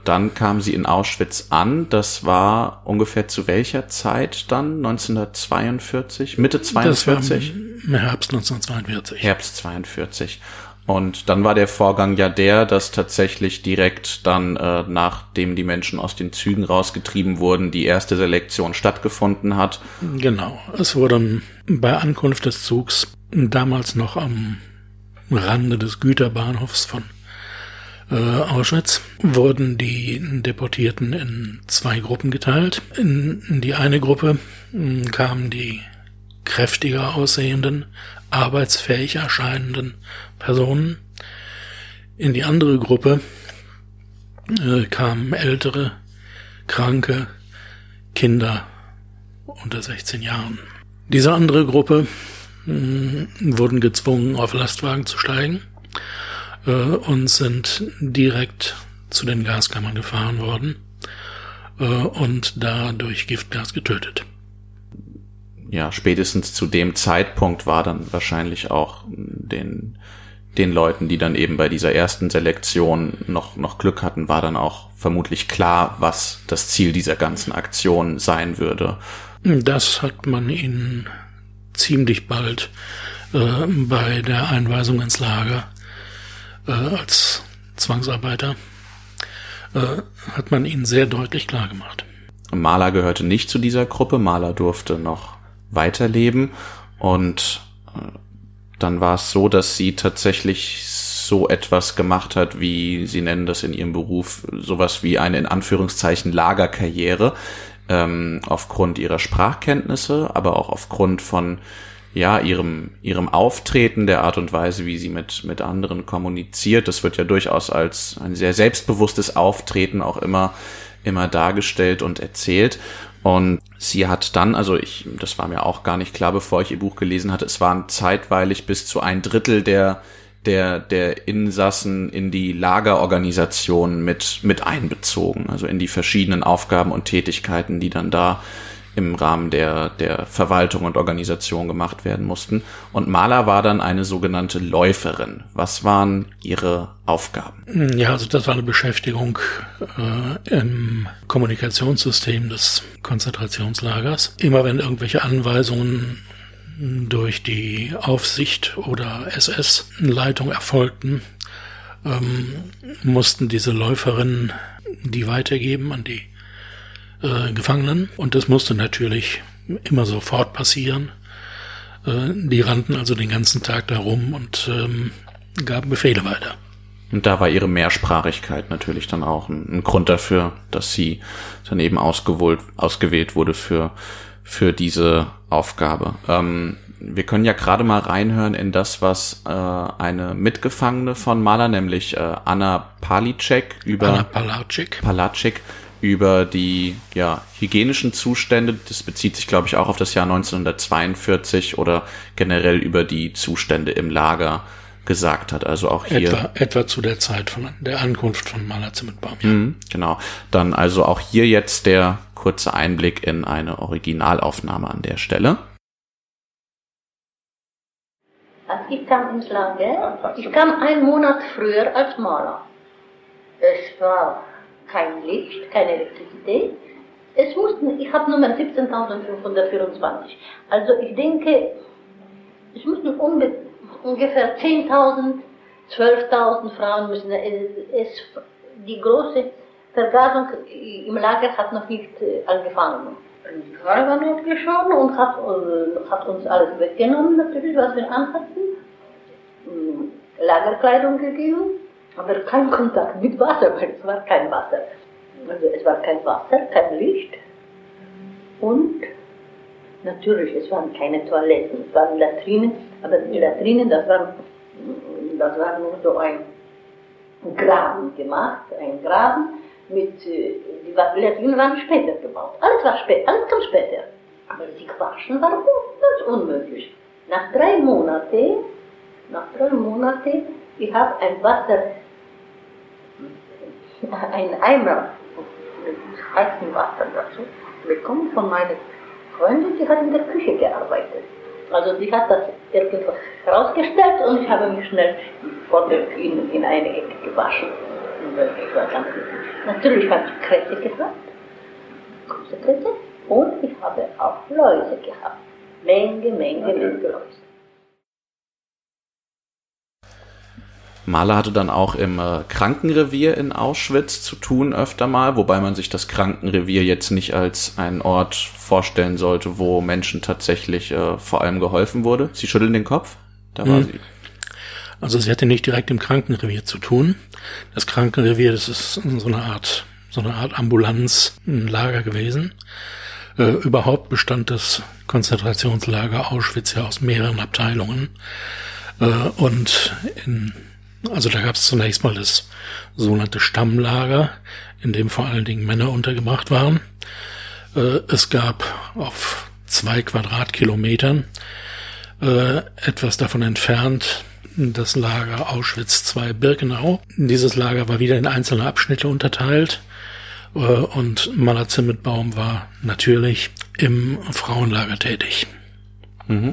Dann kam sie in Auschwitz an. Das war ungefähr zu welcher Zeit dann? 1942? Mitte 42? Das war im Herbst 1942. Herbst 42. Und dann war der Vorgang ja der, dass tatsächlich direkt dann, äh, nachdem die Menschen aus den Zügen rausgetrieben wurden, die erste Selektion stattgefunden hat. Genau. Es wurde bei Ankunft des Zugs damals noch am Rande des Güterbahnhofs von äh, Auschwitz wurden die Deportierten in zwei Gruppen geteilt. In, die eine Gruppe hm, kamen die kräftiger aussehenden, arbeitsfähig erscheinenden Personen. In die andere Gruppe äh, kamen ältere, kranke Kinder unter 16 Jahren. Diese andere Gruppe wurden gezwungen, auf Lastwagen zu steigen äh, und sind direkt zu den Gaskammern gefahren worden äh, und da durch Giftgas getötet. Ja, spätestens zu dem Zeitpunkt war dann wahrscheinlich auch den, den Leuten, die dann eben bei dieser ersten Selektion noch, noch Glück hatten, war dann auch vermutlich klar, was das Ziel dieser ganzen Aktion sein würde. Das hat man ihnen ziemlich bald äh, bei der Einweisung ins Lager äh, als Zwangsarbeiter äh, hat man ihnen sehr deutlich klar gemacht. Maler gehörte nicht zu dieser Gruppe. Maler durfte noch weiterleben und äh, dann war es so, dass sie tatsächlich so etwas gemacht hat, wie sie nennen das in ihrem Beruf, sowas wie eine in Anführungszeichen Lagerkarriere, ähm, aufgrund ihrer Sprachkenntnisse, aber auch aufgrund von ja, ihrem, ihrem Auftreten, der Art und Weise, wie sie mit, mit anderen kommuniziert. Das wird ja durchaus als ein sehr selbstbewusstes Auftreten auch immer, immer dargestellt und erzählt. Und sie hat dann, also ich, das war mir auch gar nicht klar, bevor ich ihr Buch gelesen hatte, es waren zeitweilig bis zu ein Drittel der, der, der Insassen in die Lagerorganisation mit, mit einbezogen, also in die verschiedenen Aufgaben und Tätigkeiten, die dann da im Rahmen der, der Verwaltung und Organisation gemacht werden mussten. Und Maler war dann eine sogenannte Läuferin. Was waren ihre Aufgaben? Ja, also das war eine Beschäftigung äh, im Kommunikationssystem des Konzentrationslagers. Immer wenn irgendwelche Anweisungen durch die Aufsicht oder SS-Leitung erfolgten, ähm, mussten diese Läuferinnen die weitergeben an die äh, Gefangenen. Und das musste natürlich immer sofort passieren. Äh, die rannten also den ganzen Tag da rum und ähm, gaben Befehle weiter. Und da war ihre Mehrsprachigkeit natürlich dann auch ein, ein Grund dafür, dass sie dann eben ausgewählt, wurde für, für diese Aufgabe. Ähm, wir können ja gerade mal reinhören in das, was äh, eine Mitgefangene von Maler, nämlich äh, Anna Palicek über Anna Palacek. Palacek über die ja, hygienischen Zustände, das bezieht sich, glaube ich, auch auf das Jahr 1942 oder generell über die Zustände im Lager gesagt hat. Also auch hier. Etwa, etwa zu der Zeit von der Ankunft von Maler Zimmerbaum. Ja. Mhm, genau. Dann also auch hier jetzt der kurze Einblick in eine Originalaufnahme an der Stelle. Als ich kam ins Lager, ich kam einen Monat früher als Maler. Es war kein Licht, keine Elektrizität. Es mussten, ich habe Nummer 17.524. Also ich denke, es mussten unge ungefähr 10.000, 12.000 Frauen müssen. Es, es, die große Vergasung im Lager hat noch nicht äh, angefangen. Die Karl war notgeschoben und hat, äh, hat uns alles weggenommen, natürlich, was wir anhatten. Hm, Lagerkleidung gegeben aber kein Kontakt mit Wasser, weil es war kein Wasser. Also es war kein Wasser, kein Licht und natürlich, es waren keine Toiletten, es waren Latrinen, aber die Latrinen, das war, das war nur so ein Graben gemacht, ein Graben mit, äh, die Latrinen waren später gebaut, alles war später, alles kam später. Aber die Quaschen waren ganz unmöglich. Nach drei Monaten, nach drei Monaten, ich habe ein Wasser [LAUGHS] ein Eimer mit heißem Wasser dazu bekommen von meiner Freundin, die hat in der Küche gearbeitet. Also die hat das irgendwo herausgestellt und ich habe mich schnell in, in eine Ecke gewaschen. Ich war ganz Natürlich habe ich Krätze gehabt, große Krätze, und ich habe auch Läuse gehabt. Menge, Menge, Menge Läuse. Mahler hatte dann auch im äh, Krankenrevier in Auschwitz zu tun öfter mal, wobei man sich das Krankenrevier jetzt nicht als einen Ort vorstellen sollte, wo Menschen tatsächlich äh, vor allem geholfen wurde. Sie schütteln den Kopf. Da war hm. sie. Also sie hatte nicht direkt im Krankenrevier zu tun. Das Krankenrevier, das ist so eine Art, so eine Art Ambulanz, ein Lager gewesen. Äh, überhaupt bestand das Konzentrationslager Auschwitz ja aus mehreren Abteilungen. Äh, und in also da gab es zunächst mal das sogenannte Stammlager, in dem vor allen Dingen Männer untergebracht waren. Äh, es gab auf zwei Quadratkilometern äh, etwas davon entfernt das Lager Auschwitz II Birkenau. Dieses Lager war wieder in einzelne Abschnitte unterteilt äh, und Maler Zimmetbaum war natürlich im Frauenlager tätig. Mhm.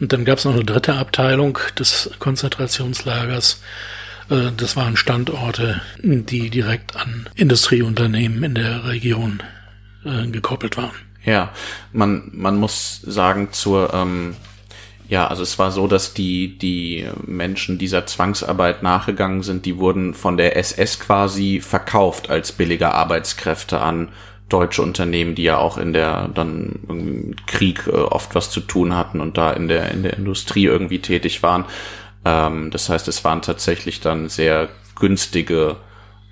Und dann gab es noch eine dritte Abteilung des Konzentrationslagers. Äh, das waren Standorte, die direkt an Industrieunternehmen in der Region äh, gekoppelt waren. Ja, man, man muss sagen, zur, ähm, ja, also es war so, dass die, die Menschen dieser Zwangsarbeit nachgegangen sind, die wurden von der SS quasi verkauft als billige Arbeitskräfte an deutsche Unternehmen, die ja auch in der dann Krieg äh, oft was zu tun hatten und da in der in der Industrie irgendwie tätig waren. Ähm, das heißt, es waren tatsächlich dann sehr günstige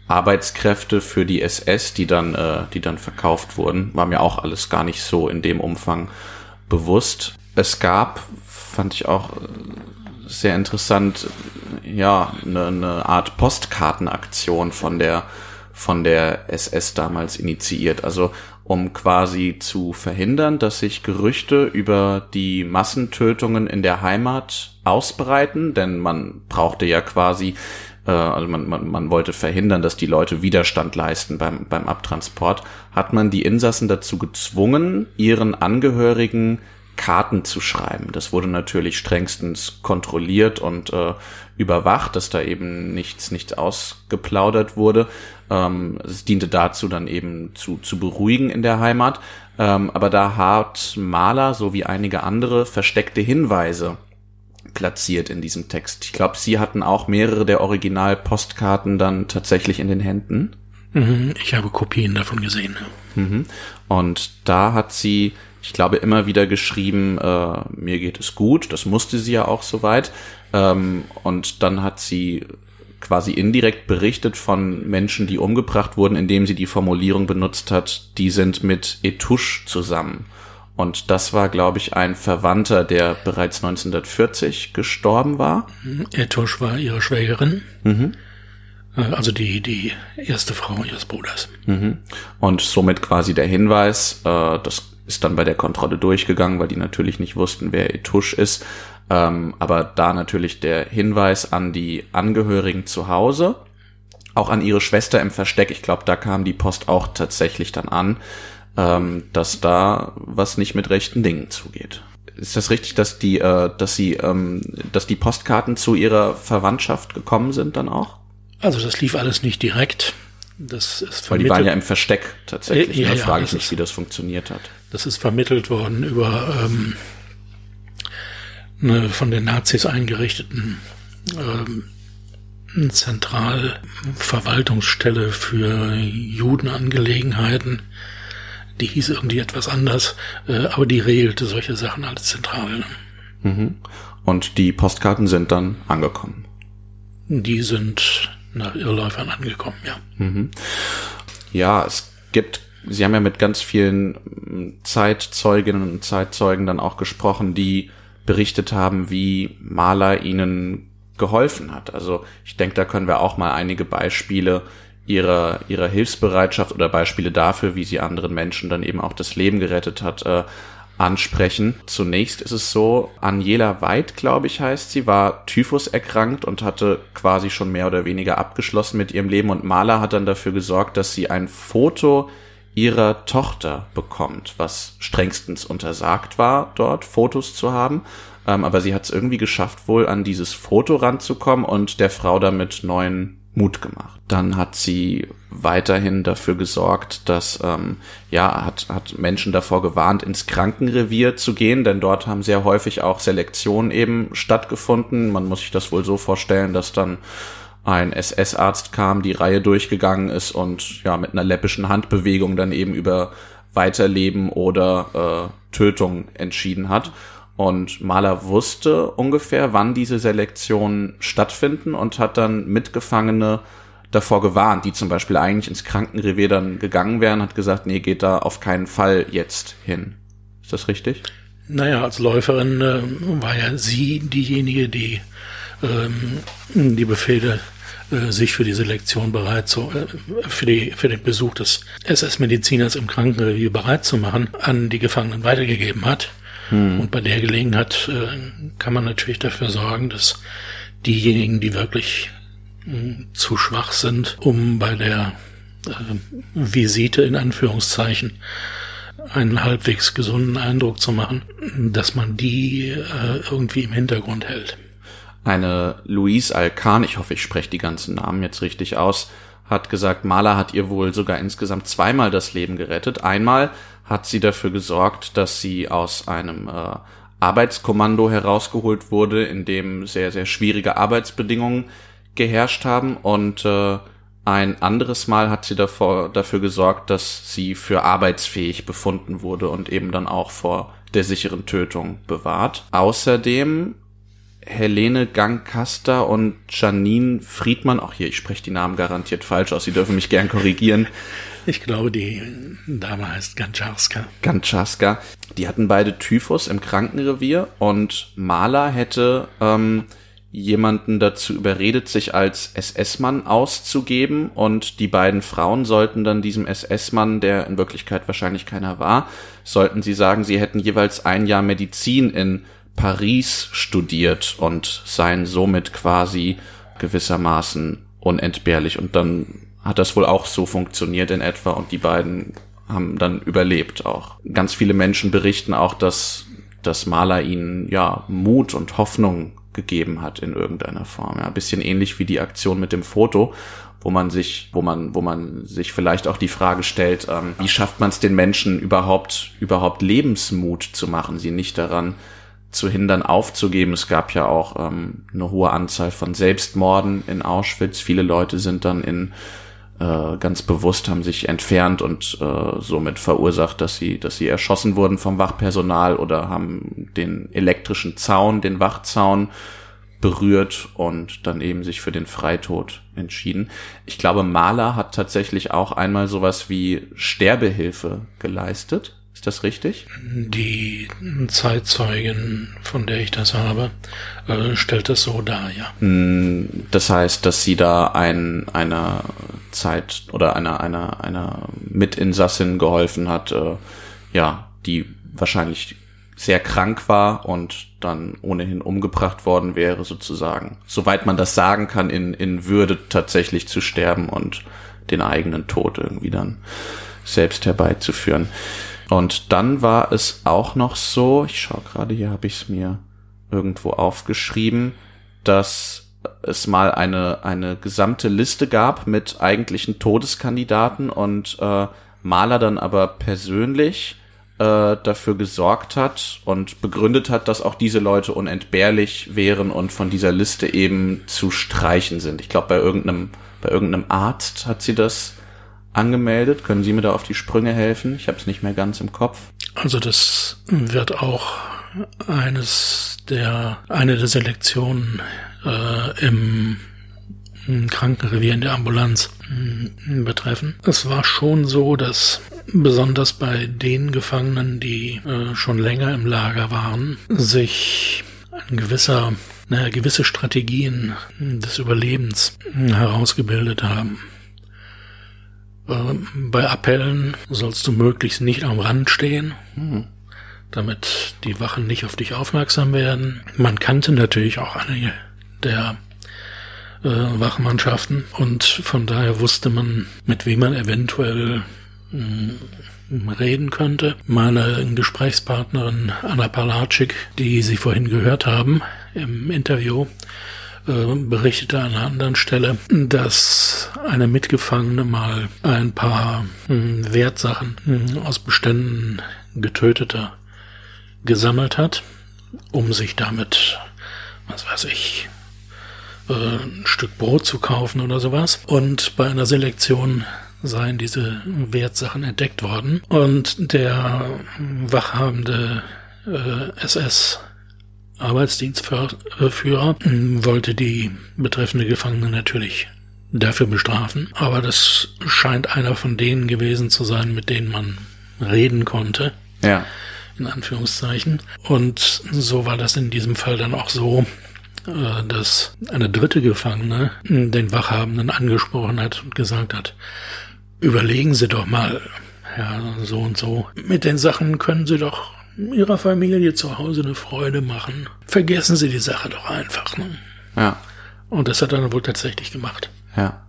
Arbeitskräfte für die SS, die dann äh, die dann verkauft wurden. War mir auch alles gar nicht so in dem Umfang bewusst. Es gab, fand ich auch äh, sehr interessant, ja, eine, eine Art Postkartenaktion von der von der SS damals initiiert. Also um quasi zu verhindern, dass sich Gerüchte über die Massentötungen in der Heimat ausbreiten, denn man brauchte ja quasi, äh, also man, man, man wollte verhindern, dass die Leute Widerstand leisten beim, beim Abtransport, hat man die Insassen dazu gezwungen, ihren Angehörigen Karten zu schreiben. Das wurde natürlich strengstens kontrolliert und äh, überwacht, dass da eben nichts, nichts ausgeplaudert wurde. Ähm, es diente dazu, dann eben zu, zu beruhigen in der Heimat. Ähm, aber da hat Maler, so wie einige andere, versteckte Hinweise platziert in diesem Text. Ich glaube, Sie hatten auch mehrere der Original-Postkarten dann tatsächlich in den Händen. Mhm, ich habe Kopien davon gesehen. Mhm. Und da hat sie ich glaube, immer wieder geschrieben, äh, mir geht es gut. Das musste sie ja auch soweit. Ähm, und dann hat sie quasi indirekt berichtet von Menschen, die umgebracht wurden, indem sie die Formulierung benutzt hat, die sind mit Etouche zusammen. Und das war, glaube ich, ein Verwandter, der bereits 1940 gestorben war. Etouche war ihre Schwägerin. Mhm. Äh, also die, die erste Frau ihres Bruders. Mhm. Und somit quasi der Hinweis, äh, das ist dann bei der Kontrolle durchgegangen, weil die natürlich nicht wussten, wer Etusch ist. Ähm, aber da natürlich der Hinweis an die Angehörigen zu Hause, auch an ihre Schwester im Versteck. Ich glaube, da kam die Post auch tatsächlich dann an, ähm, dass da was nicht mit rechten Dingen zugeht. Ist das richtig, dass die, äh, dass sie, ähm, dass die Postkarten zu ihrer Verwandtschaft gekommen sind dann auch? Also das lief alles nicht direkt. Das ist Weil die waren ja im Versteck tatsächlich. Äh, ja, da ja, frage ich mich, wie das funktioniert hat. Das ist vermittelt worden über ähm, eine von den Nazis eingerichteten ähm, Zentralverwaltungsstelle für Judenangelegenheiten. Die hieß irgendwie etwas anders, äh, aber die regelte solche Sachen als zentral. Ne? Mhm. Und die Postkarten sind dann angekommen. Die sind nach Irrläufern angekommen, ja. Mhm. Ja, es gibt Sie haben ja mit ganz vielen hm, Zeitzeuginnen und Zeitzeugen dann auch gesprochen, die berichtet haben, wie Maler ihnen geholfen hat. Also ich denke, da können wir auch mal einige Beispiele ihrer, ihrer Hilfsbereitschaft oder Beispiele dafür, wie sie anderen Menschen dann eben auch das Leben gerettet hat, äh, ansprechen. Zunächst ist es so, Angela Weid, glaube ich, heißt sie, war Typhus erkrankt und hatte quasi schon mehr oder weniger abgeschlossen mit ihrem Leben und Maler hat dann dafür gesorgt, dass sie ein Foto ihrer Tochter bekommt, was strengstens untersagt war, dort Fotos zu haben. Ähm, aber sie hat es irgendwie geschafft, wohl an dieses Foto ranzukommen und der Frau damit neuen Mut gemacht. Dann hat sie weiterhin dafür gesorgt, dass ähm, ja hat hat Menschen davor gewarnt, ins Krankenrevier zu gehen, denn dort haben sehr häufig auch Selektionen eben stattgefunden. Man muss sich das wohl so vorstellen, dass dann ein SS-Arzt kam, die Reihe durchgegangen ist und ja mit einer läppischen Handbewegung dann eben über Weiterleben oder äh, Tötung entschieden hat. Und Mahler wusste ungefähr, wann diese Selektionen stattfinden und hat dann Mitgefangene davor gewarnt, die zum Beispiel eigentlich ins Krankenrevier dann gegangen wären, hat gesagt, nee, geht da auf keinen Fall jetzt hin. Ist das richtig? Naja, als Läuferin äh, war ja sie diejenige, die die Befehle äh, sich für die Selektion bereit zu, äh, für, die, für den Besuch des SS-Mediziners im Krankenrevier bereit zu machen, an die Gefangenen weitergegeben hat. Hm. Und bei der Gelegenheit äh, kann man natürlich dafür sorgen, dass diejenigen, die wirklich mh, zu schwach sind, um bei der Visite in Anführungszeichen einen halbwegs gesunden Eindruck zu machen, dass man die irgendwie im Hintergrund hält. Eine Louise Alcan, ich hoffe, ich spreche die ganzen Namen jetzt richtig aus, hat gesagt, Mahler hat ihr wohl sogar insgesamt zweimal das Leben gerettet. Einmal hat sie dafür gesorgt, dass sie aus einem äh, Arbeitskommando herausgeholt wurde, in dem sehr, sehr schwierige Arbeitsbedingungen geherrscht haben und äh, ein anderes Mal hat sie davor, dafür gesorgt, dass sie für arbeitsfähig befunden wurde und eben dann auch vor der sicheren Tötung bewahrt. Außerdem Helene Gangkaster und Janine Friedmann, auch hier, ich spreche die Namen garantiert falsch aus, Sie dürfen mich gern korrigieren. Ich glaube, die Dame heißt Gancharska. Gancharska. Die hatten beide Typhus im Krankenrevier und Maler hätte ähm, jemanden dazu überredet, sich als SS-Mann auszugeben und die beiden Frauen sollten dann diesem SS-Mann, der in Wirklichkeit wahrscheinlich keiner war, sollten sie sagen, sie hätten jeweils ein Jahr Medizin in Paris studiert und seien somit quasi gewissermaßen unentbehrlich und dann hat das wohl auch so funktioniert in etwa und die beiden haben dann überlebt auch. Ganz viele Menschen berichten auch, dass dass Maler ihnen ja Mut und Hoffnung gegeben hat in irgendeiner Form. Ja, ein bisschen ähnlich wie die Aktion mit dem Foto, wo man sich, wo man, wo man sich vielleicht auch die Frage stellt, ähm, wie schafft man es den Menschen überhaupt, überhaupt Lebensmut zu machen, sie nicht daran zu hindern, aufzugeben. Es gab ja auch ähm, eine hohe Anzahl von Selbstmorden in Auschwitz. Viele Leute sind dann in äh, ganz bewusst haben sich entfernt und äh, somit verursacht, dass sie, dass sie erschossen wurden vom Wachpersonal oder haben den elektrischen Zaun, den Wachzaun berührt und dann eben sich für den Freitod entschieden. Ich glaube, Mahler hat tatsächlich auch einmal sowas wie Sterbehilfe geleistet. Ist das richtig? Die Zeitzeugin, von der ich das habe, äh, stellt es so dar, ja. Hm, das heißt, dass sie da ein, einer Zeit oder einer, einer, einer Mitinsassin geholfen hat, äh, ja, die wahrscheinlich sehr krank war und dann ohnehin umgebracht worden wäre, sozusagen. Soweit man das sagen kann, in, in Würde tatsächlich zu sterben und den eigenen Tod irgendwie dann selbst herbeizuführen. Und dann war es auch noch so, ich schaue gerade, hier habe ich es mir irgendwo aufgeschrieben, dass es mal eine, eine gesamte Liste gab mit eigentlichen Todeskandidaten und äh, Mahler dann aber persönlich äh, dafür gesorgt hat und begründet hat, dass auch diese Leute unentbehrlich wären und von dieser Liste eben zu streichen sind. Ich glaube, bei irgendeinem, bei irgendeinem Arzt hat sie das angemeldet. Können Sie mir da auf die Sprünge helfen? Ich habe es nicht mehr ganz im Kopf. Also das wird auch eines der eine der Selektionen äh, im Krankenrevier in der Ambulanz hm, betreffen. Es war schon so, dass besonders bei den Gefangenen, die äh, schon länger im Lager waren, sich ein gewisser, naja, gewisse Strategien des Überlebens herausgebildet haben. Ähm, bei Appellen sollst du möglichst nicht am Rand stehen, hm. damit die Wachen nicht auf dich aufmerksam werden. Man kannte natürlich auch einige der äh, Wachmannschaften und von daher wusste man, mit wem man eventuell mh, hm, reden könnte. Meine Gesprächspartnerin Anna Palacik, die Sie vorhin gehört haben im Interview, äh, berichtete an einer anderen Stelle, dass eine Mitgefangene mal ein paar hm, Wertsachen hm, aus Beständen getöteter gesammelt hat, um sich damit, was weiß ich, äh, ein Stück Brot zu kaufen oder sowas. Und bei einer Selektion seien diese Wertsachen entdeckt worden. Und der wachhabende äh, SS Arbeitsdienstführer wollte die betreffende Gefangene natürlich dafür bestrafen, aber das scheint einer von denen gewesen zu sein, mit denen man reden konnte. Ja. In Anführungszeichen. Und so war das in diesem Fall dann auch so, äh, dass eine dritte Gefangene den Wachhabenden angesprochen hat und gesagt hat, überlegen Sie doch mal, ja, so und so. Mit den Sachen können Sie doch Ihrer Familie zu Hause eine Freude machen. Vergessen Sie die Sache doch einfach. Ne? Ja. Und das hat er dann wohl tatsächlich gemacht. Ja.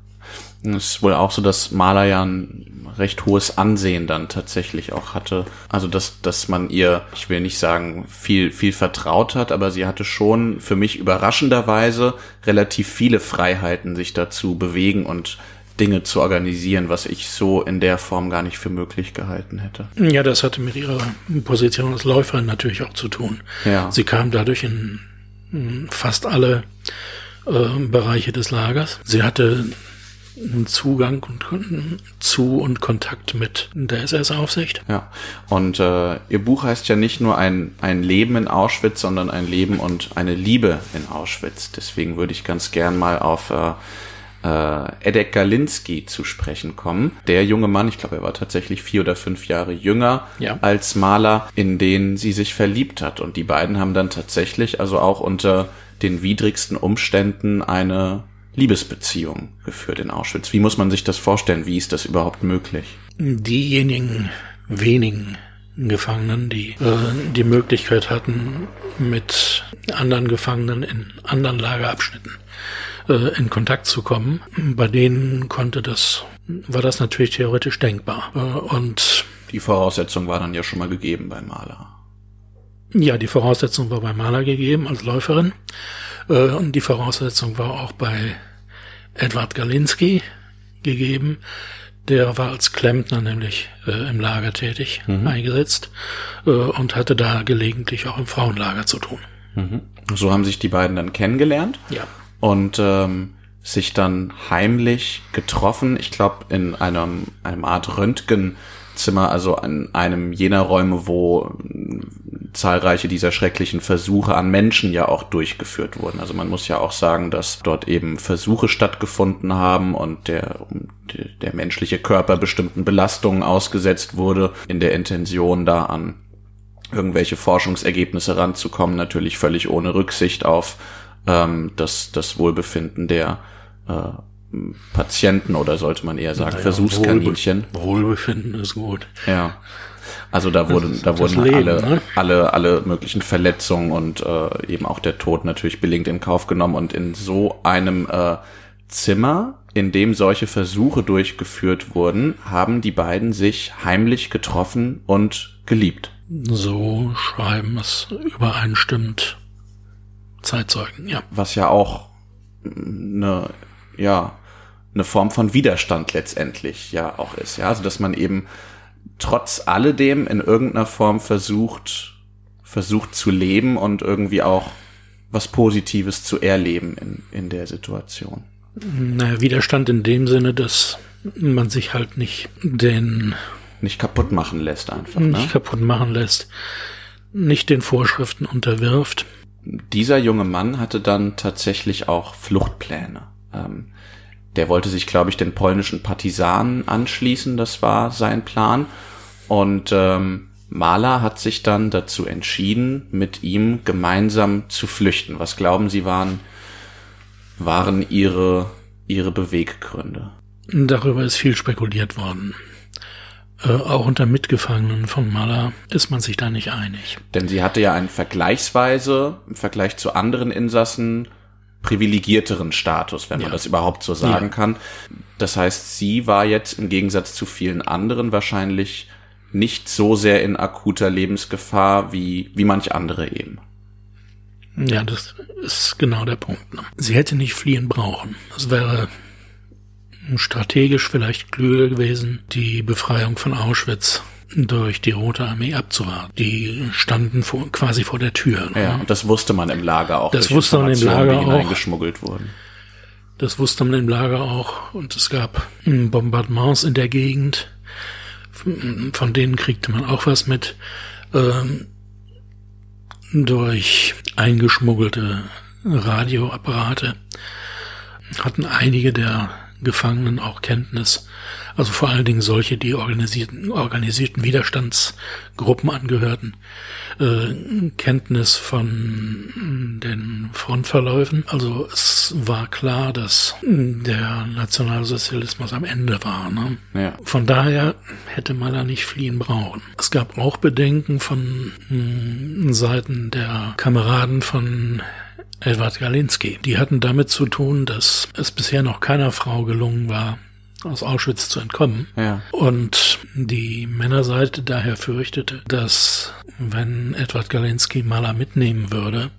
Es ist wohl auch so, dass Maler ja ein recht hohes Ansehen dann tatsächlich auch hatte. Also dass, dass man ihr, ich will nicht sagen, viel, viel vertraut hat, aber sie hatte schon für mich überraschenderweise relativ viele Freiheiten, sich dazu bewegen und Dinge zu organisieren, was ich so in der Form gar nicht für möglich gehalten hätte. Ja, das hatte mit ihrer Position als Läuferin natürlich auch zu tun. Ja. Sie kam dadurch in fast alle äh, Bereiche des Lagers. Sie hatte Zugang und, zu und Kontakt mit der SS-Aufsicht. Ja, und äh, ihr Buch heißt ja nicht nur ein, ein Leben in Auschwitz, sondern ein Leben und eine Liebe in Auschwitz. Deswegen würde ich ganz gern mal auf äh, äh, Edek Galinski zu sprechen kommen. Der junge Mann, ich glaube, er war tatsächlich vier oder fünf Jahre jünger Ja. als Maler, in den sie sich verliebt hat. Und die beiden haben dann tatsächlich, also auch unter den widrigsten Umständen, eine Liebesbeziehung geführt in Auschwitz. Wie muss man sich das vorstellen? Wie ist das überhaupt möglich? Diejenigen wenigen Gefangenen, die äh, die Möglichkeit hatten, mit anderen Gefangenen in anderen Lagerabschnitten äh, in Kontakt zu kommen, bei denen konnte das, war das natürlich theoretisch denkbar. Äh, und Die Voraussetzung war dann ja schon mal gegeben bei Maler. Ja, die Voraussetzung war bei Maler gegeben als Läuferin. Äh, und die Voraussetzung war auch bei Edward Galinski gegeben. Der war als Klempner nämlich äh, im Lager tätig, eingesetzt äh, und hatte da gelegentlich auch im Frauenlager zu tun. So haben sich die beiden dann kennengelernt Ja. Und ähm, sich dann heimlich getroffen. Ich glaube in einem einem Art Röntgenzimmer, also an einem jener Räume, wo äh, zahlreiche dieser schrecklichen Versuche an Menschen ja auch durchgeführt wurden. Also man muss ja auch sagen, dass dort eben Versuche stattgefunden haben und der, der menschliche Körper bestimmten Belastungen ausgesetzt wurde in der Intention da an irgendwelche Forschungsergebnisse ranzukommen, natürlich völlig ohne Rücksicht auf ähm, das, das Wohlbefinden der äh, Patienten oder sollte man eher sagen Naja, Versuchskaninchen. Wohlbe Wohlbefinden ist gut. Ja. Also da wurden, da wurden Leben, alle, ne? alle, alle möglichen Verletzungen und äh, eben auch der Tod natürlich billigend in Kauf genommen und in so einem äh, Zimmer, in dem solche Versuche durchgeführt wurden, haben die beiden sich heimlich getroffen und geliebt. So schreiben es übereinstimmend Zeitzeugen, ja. was ja auch eine, ja, eine Form von Widerstand letztendlich ja auch ist, ja, also dass man eben trotz alledem in irgendeiner Form versucht, versucht zu leben und irgendwie auch was Positives zu erleben in, in der Situation. Naja, Widerstand in dem Sinne, dass man sich halt nicht den Nicht kaputt machen lässt einfach, nicht ne? kaputt machen lässt, nicht den Vorschriften unterwirft. Dieser junge Mann hatte dann tatsächlich auch Fluchtpläne. Ähm, der wollte sich, glaube ich, den polnischen Partisanen anschließen, das war sein Plan. Und ähm, Mahler hat sich dann dazu entschieden, mit ihm gemeinsam zu flüchten. Was glauben Sie waren, waren ihre, ihre Beweggründe? Darüber ist viel spekuliert worden. Äh, auch unter Mitgefangenen von Maler ist man sich da nicht einig. Denn sie hatte ja einen vergleichsweise, im Vergleich zu anderen Insassen, privilegierteren Status, wenn man Ja. das überhaupt so sagen Ja. kann. Das heißt, sie war jetzt im Gegensatz zu vielen anderen wahrscheinlich nicht so sehr in akuter Lebensgefahr wie, wie manch andere eben. Ja, das ist genau der Punkt. Ne? Sie hätte nicht fliehen brauchen. Es wäre strategisch vielleicht klüger gewesen, die Befreiung von Auschwitz durch die Rote Armee abzuwarten. Die standen vor, quasi vor der Tür. Ne? Ja, und das wusste man im Lager auch. Das wusste man im Lager die auch. wurden. Das wusste man im Lager auch. Und es gab Bombardements in der Gegend. Von denen kriegte man auch was mit. Ähm, durch eingeschmuggelte Radioapparate hatten einige der Gefangenen auch Kenntnis, also vor allen Dingen solche, die organisierten, organisierten Widerstandsgruppen angehörten, äh, Kenntnis von den Frontverläufen. Also es war klar, dass der Nationalsozialismus am Ende war. Ne? Ja. Von daher hätte man da nicht fliehen brauchen. Es gab auch Bedenken von mh, Seiten der Kameraden von Edward Galinski. Die hatten damit zu tun, dass es bisher noch keiner Frau gelungen war, aus Auschwitz zu entkommen. Ja. Und die Männerseite daher fürchtete, dass wenn Edward Galinski Maler mitnehmen würde,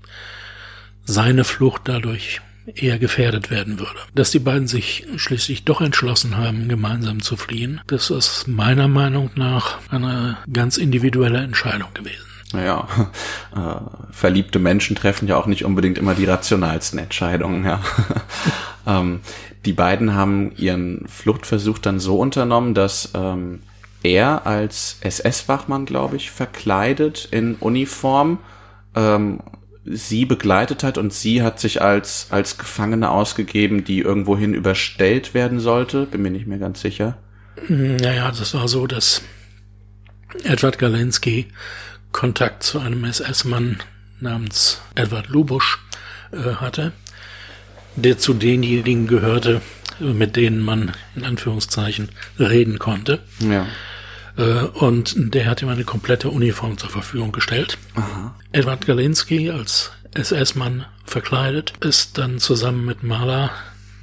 seine Flucht dadurch eher gefährdet werden würde. Dass die beiden sich schließlich doch entschlossen haben, gemeinsam zu fliehen, das ist meiner Meinung nach eine ganz individuelle Entscheidung gewesen. Naja, [LAUGHS] äh, verliebte Menschen treffen ja auch nicht unbedingt immer die rationalsten Entscheidungen, ja. [LAUGHS] ähm, die beiden haben ihren Fluchtversuch dann so unternommen, dass ähm, er als SS-Wachmann, glaube ich, verkleidet in Uniform ähm, sie begleitet hat und sie hat sich als, als Gefangene ausgegeben, die irgendwohin überstellt werden sollte. Bin mir nicht mehr ganz sicher. Naja, das war so, dass Edward Galenski Kontakt zu einem SS-Mann namens Edward Lubusch äh, hatte, der zu denjenigen gehörte, mit denen man in Anführungszeichen reden konnte. Ja. Äh, und der hat ihm eine komplette Uniform zur Verfügung gestellt. Aha. Edward Galinski als SS-Mann verkleidet ist dann zusammen mit Mahler,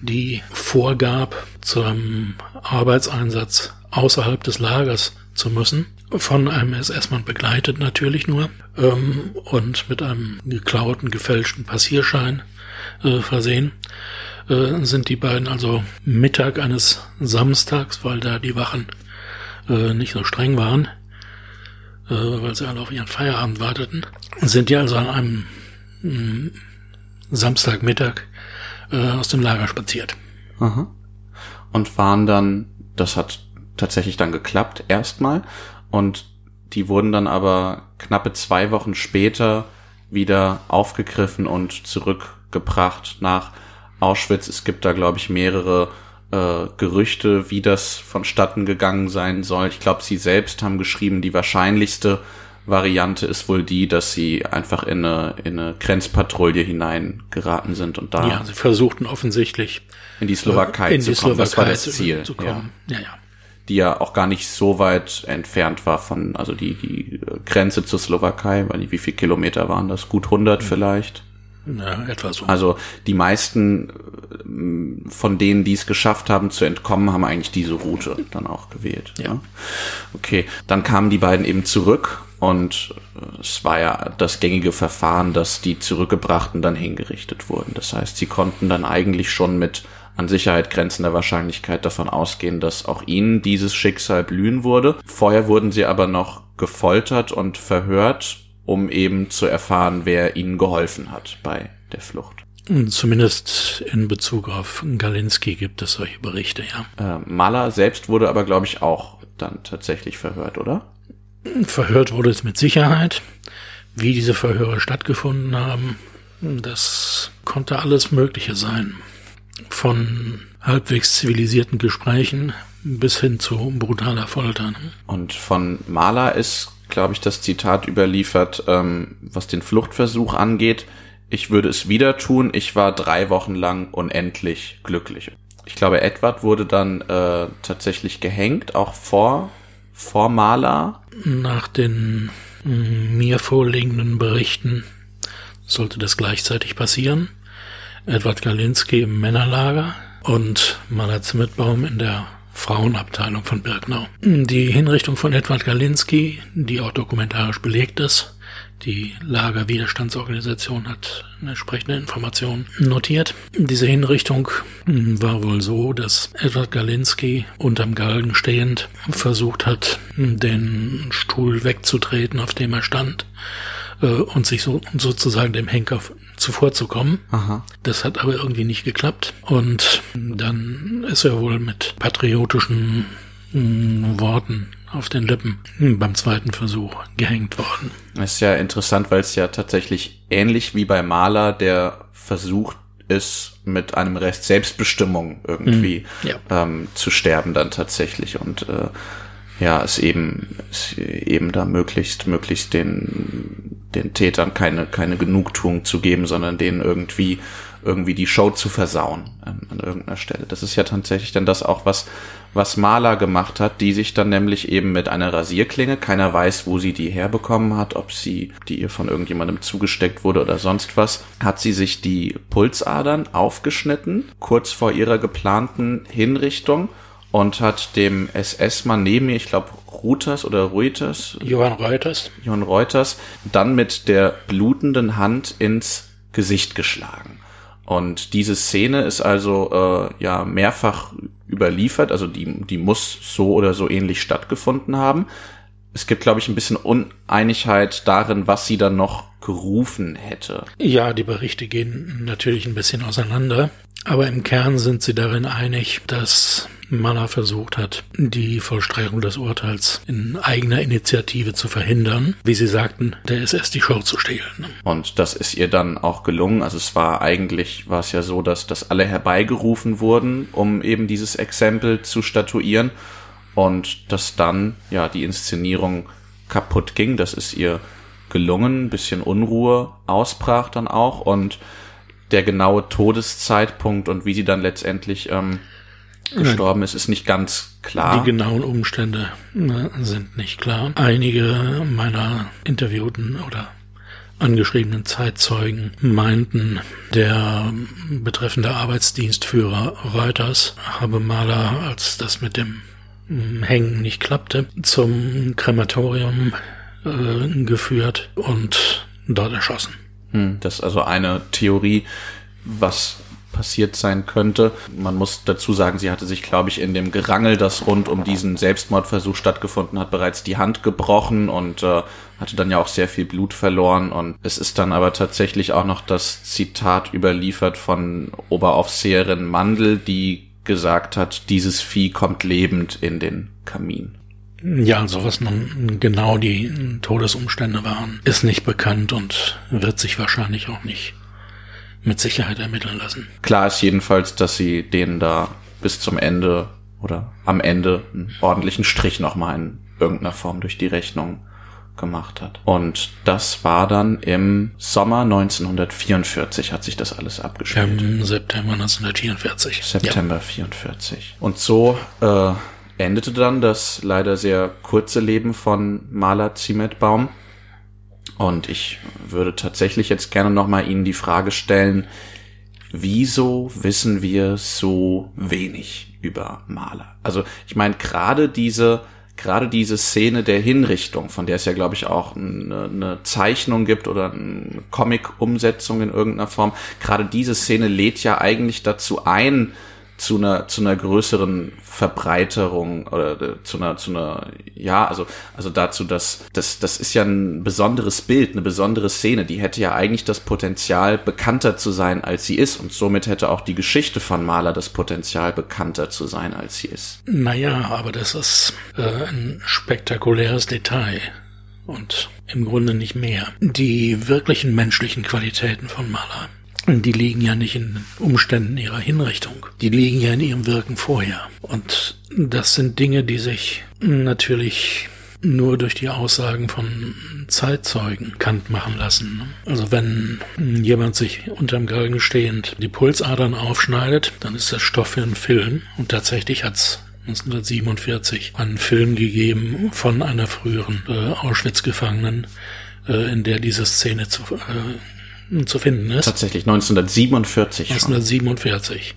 die vorgab, zum Arbeitseinsatz außerhalb des Lagers zu müssen, von einem SS-Mann begleitet natürlich nur ähm, und mit einem geklauten, gefälschten Passierschein äh, versehen, äh, sind die beiden also Mittag eines Samstags, weil da die Wachen äh, nicht so streng waren, äh, weil sie alle auf ihren Feierabend warteten, sind die also an einem mh, mm, Samstagmittag äh, aus dem Lager spaziert. Aha. Und waren dann, das hat tatsächlich dann geklappt, erstmal. Und die wurden dann aber knappe zwei Wochen später wieder aufgegriffen und zurückgebracht nach Auschwitz. Es gibt da, glaube ich, mehrere äh, Gerüchte, wie das vonstatten gegangen sein soll. Ich glaube, sie selbst haben geschrieben, die wahrscheinlichste Variante ist wohl die, dass sie einfach in eine, in eine Grenzpatrouille hineingeraten sind und da. Ja, sie versuchten offensichtlich in die Slowakei in zu die kommen. Slowakei das war das zu, Ziel. zu kommen. Ja. ja, ja. Die ja auch gar nicht so weit entfernt war von, also die, die Grenze zur Slowakei, weil wie viel Kilometer waren das? Gut 100 vielleicht. Ja, etwa so. Also die meisten äh, von denen, die es geschafft haben zu entkommen, haben eigentlich diese Route dann auch gewählt. Ja. Okay, dann kamen die beiden eben zurück und äh, es war ja das gängige Verfahren, dass die Zurückgebrachten dann hingerichtet wurden. Das heißt, sie konnten dann eigentlich schon mit an Sicherheit grenzender Wahrscheinlichkeit davon ausgehen, dass auch ihnen dieses Schicksal blühen würde. Vorher wurden sie aber noch gefoltert und verhört um eben zu erfahren, wer ihnen geholfen hat bei der Flucht. Zumindest in Bezug auf Galinski gibt es solche Berichte, ja. Äh, Mahler selbst wurde aber, glaube ich, auch dann tatsächlich verhört, oder? Verhört wurde es mit Sicherheit. Wie diese Verhöre stattgefunden haben, das konnte alles Mögliche sein. Von halbwegs zivilisierten Gesprächen bis hin zu brutaler Folter. Und von Mahler ist glaube ich, das Zitat überliefert, ähm, was den Fluchtversuch angeht. Ich würde es wieder tun. Ich war drei Wochen lang unendlich glücklich. Ich glaube, Edward wurde dann äh, tatsächlich gehängt, auch vor, vor Maler. Nach den mm, mir vorliegenden Berichten sollte das gleichzeitig passieren. Edward Galinski im Männerlager und Maler Zimmetbaum in der Frauenabteilung von Birkenau. Die Hinrichtung von Edward Galinski, die auch dokumentarisch belegt ist, die Lagerwiderstandsorganisation hat entsprechende Informationen notiert. Diese Hinrichtung war wohl so, dass Edward Galinski unterm Galgen stehend versucht hat, den Stuhl wegzutreten, auf dem er stand, äh, und sich so sozusagen dem Henker zuvorzukommen. Aha. Das hat aber irgendwie nicht geklappt. Und dann ist er wohl mit patriotischen mh, Worten auf den Lippen beim zweiten Versuch gehängt worden. Das ist ja interessant, weil es ja tatsächlich ähnlich wie bei Maler der Versuch ist, mit einem Rest Selbstbestimmung irgendwie mhm. ja. ähm, zu sterben dann tatsächlich und äh, ja, es eben, es eben da möglichst, möglichst den, den Tätern keine, keine Genugtuung zu geben, sondern denen irgendwie irgendwie die Show zu versauen ähm, an irgendeiner Stelle. Das ist ja tatsächlich dann das auch, was, was Maler gemacht hat, die sich dann nämlich eben mit einer Rasierklinge, keiner weiß, wo sie die herbekommen hat, ob sie, die ihr von irgendjemandem zugesteckt wurde oder sonst was, hat sie sich die Pulsadern aufgeschnitten, kurz vor ihrer geplanten Hinrichtung und hat dem SS-Mann neben mir, ich glaube Reuters oder Reuters, Johann Reuters, Johann Reuters, dann mit der blutenden Hand ins Gesicht geschlagen. Und diese Szene ist also äh, ja mehrfach überliefert, also die, die muss so oder so ähnlich stattgefunden haben. Es gibt, glaube ich, ein bisschen Uneinigkeit darin, was sie dann noch gerufen hätte. Ja, die Berichte gehen natürlich ein bisschen auseinander, aber im Kern sind sie darin einig, dass Manner versucht hat, die Vollstreckung des Urteils in eigener Initiative zu verhindern. Wie Sie sagten, der SS die Show zu stehlen. Und das ist ihr dann auch gelungen. Also es war eigentlich, war es ja so, dass, dass alle herbeigerufen wurden, um eben dieses Exempel zu statuieren. Und dass dann, ja, die Inszenierung kaputt ging. Das ist ihr gelungen. Ein bisschen Unruhe ausbrach dann auch. Und der genaue Todeszeitpunkt und wie sie dann letztendlich ähm, gestorben ist, ist nicht ganz klar. Die genauen Umstände sind nicht klar. Einige meiner interviewten oder angeschriebenen Zeitzeugen meinten, der betreffende Arbeitsdienstführer Reuters habe Maler, als das mit dem Hängen nicht klappte, zum Krematorium äh, geführt und dort erschossen. Hm, das ist also eine Theorie, was passiert sein könnte. Man muss dazu sagen, sie hatte sich, glaube ich, in dem Gerangel, das rund um diesen Selbstmordversuch stattgefunden hat, bereits die Hand gebrochen und äh, hatte dann ja auch sehr viel Blut verloren. Und es ist dann aber tatsächlich auch noch das Zitat überliefert von Oberaufseherin Mandel, die gesagt hat, dieses Vieh kommt lebend in den Kamin. Ja, also was nun genau die Todesumstände waren, ist nicht bekannt und wird sich wahrscheinlich auch nicht mit Sicherheit ermitteln lassen. Klar ist jedenfalls, dass sie denen da bis zum Ende oder am Ende einen ordentlichen Strich nochmal in irgendeiner Form durch die Rechnung gemacht hat. Und das war dann im Sommer 1944 hat sich das alles abgespielt. Im September 1944. September ja. 44. Und so äh, endete dann das leider sehr kurze Leben von Maler Ziemetbaum. Und ich würde tatsächlich jetzt gerne nochmal Ihnen die Frage stellen, wieso wissen wir so wenig über Maler? Also ich meine, gerade diese, gerade diese Szene der Hinrichtung, von der es ja, glaube ich, auch eine, eine Zeichnung gibt oder eine Comic-Umsetzung in irgendeiner Form, gerade diese Szene lädt ja eigentlich dazu ein, zu einer zu einer größeren Verbreiterung oder äh, zu einer zu einer ja also also dazu dass das das ist ja ein besonderes Bild eine besondere Szene. Die hätte ja eigentlich das Potenzial bekannter zu sein als sie ist. Und somit hätte auch die Geschichte von Maler das Potenzial bekannter zu sein als sie ist. Naja aber das ist äh, ein spektakuläres Detail. Und im Grunde nicht mehr. Die wirklichen menschlichen Qualitäten von Maler die liegen ja nicht in den Umständen ihrer Hinrichtung. Die liegen ja in ihrem Wirken vorher. Und das sind Dinge, die sich natürlich nur durch die Aussagen von Zeitzeugen kant machen lassen. Also wenn jemand sich unterm Galgen stehend die Pulsadern aufschneidet, dann ist das Stoff für einen Film. Und tatsächlich hat's 1947 einen Film gegeben von einer früheren äh, Auschwitz-Gefangenen, äh, in der diese Szene zu, äh, zu finden ist. Tatsächlich 1947. 1947.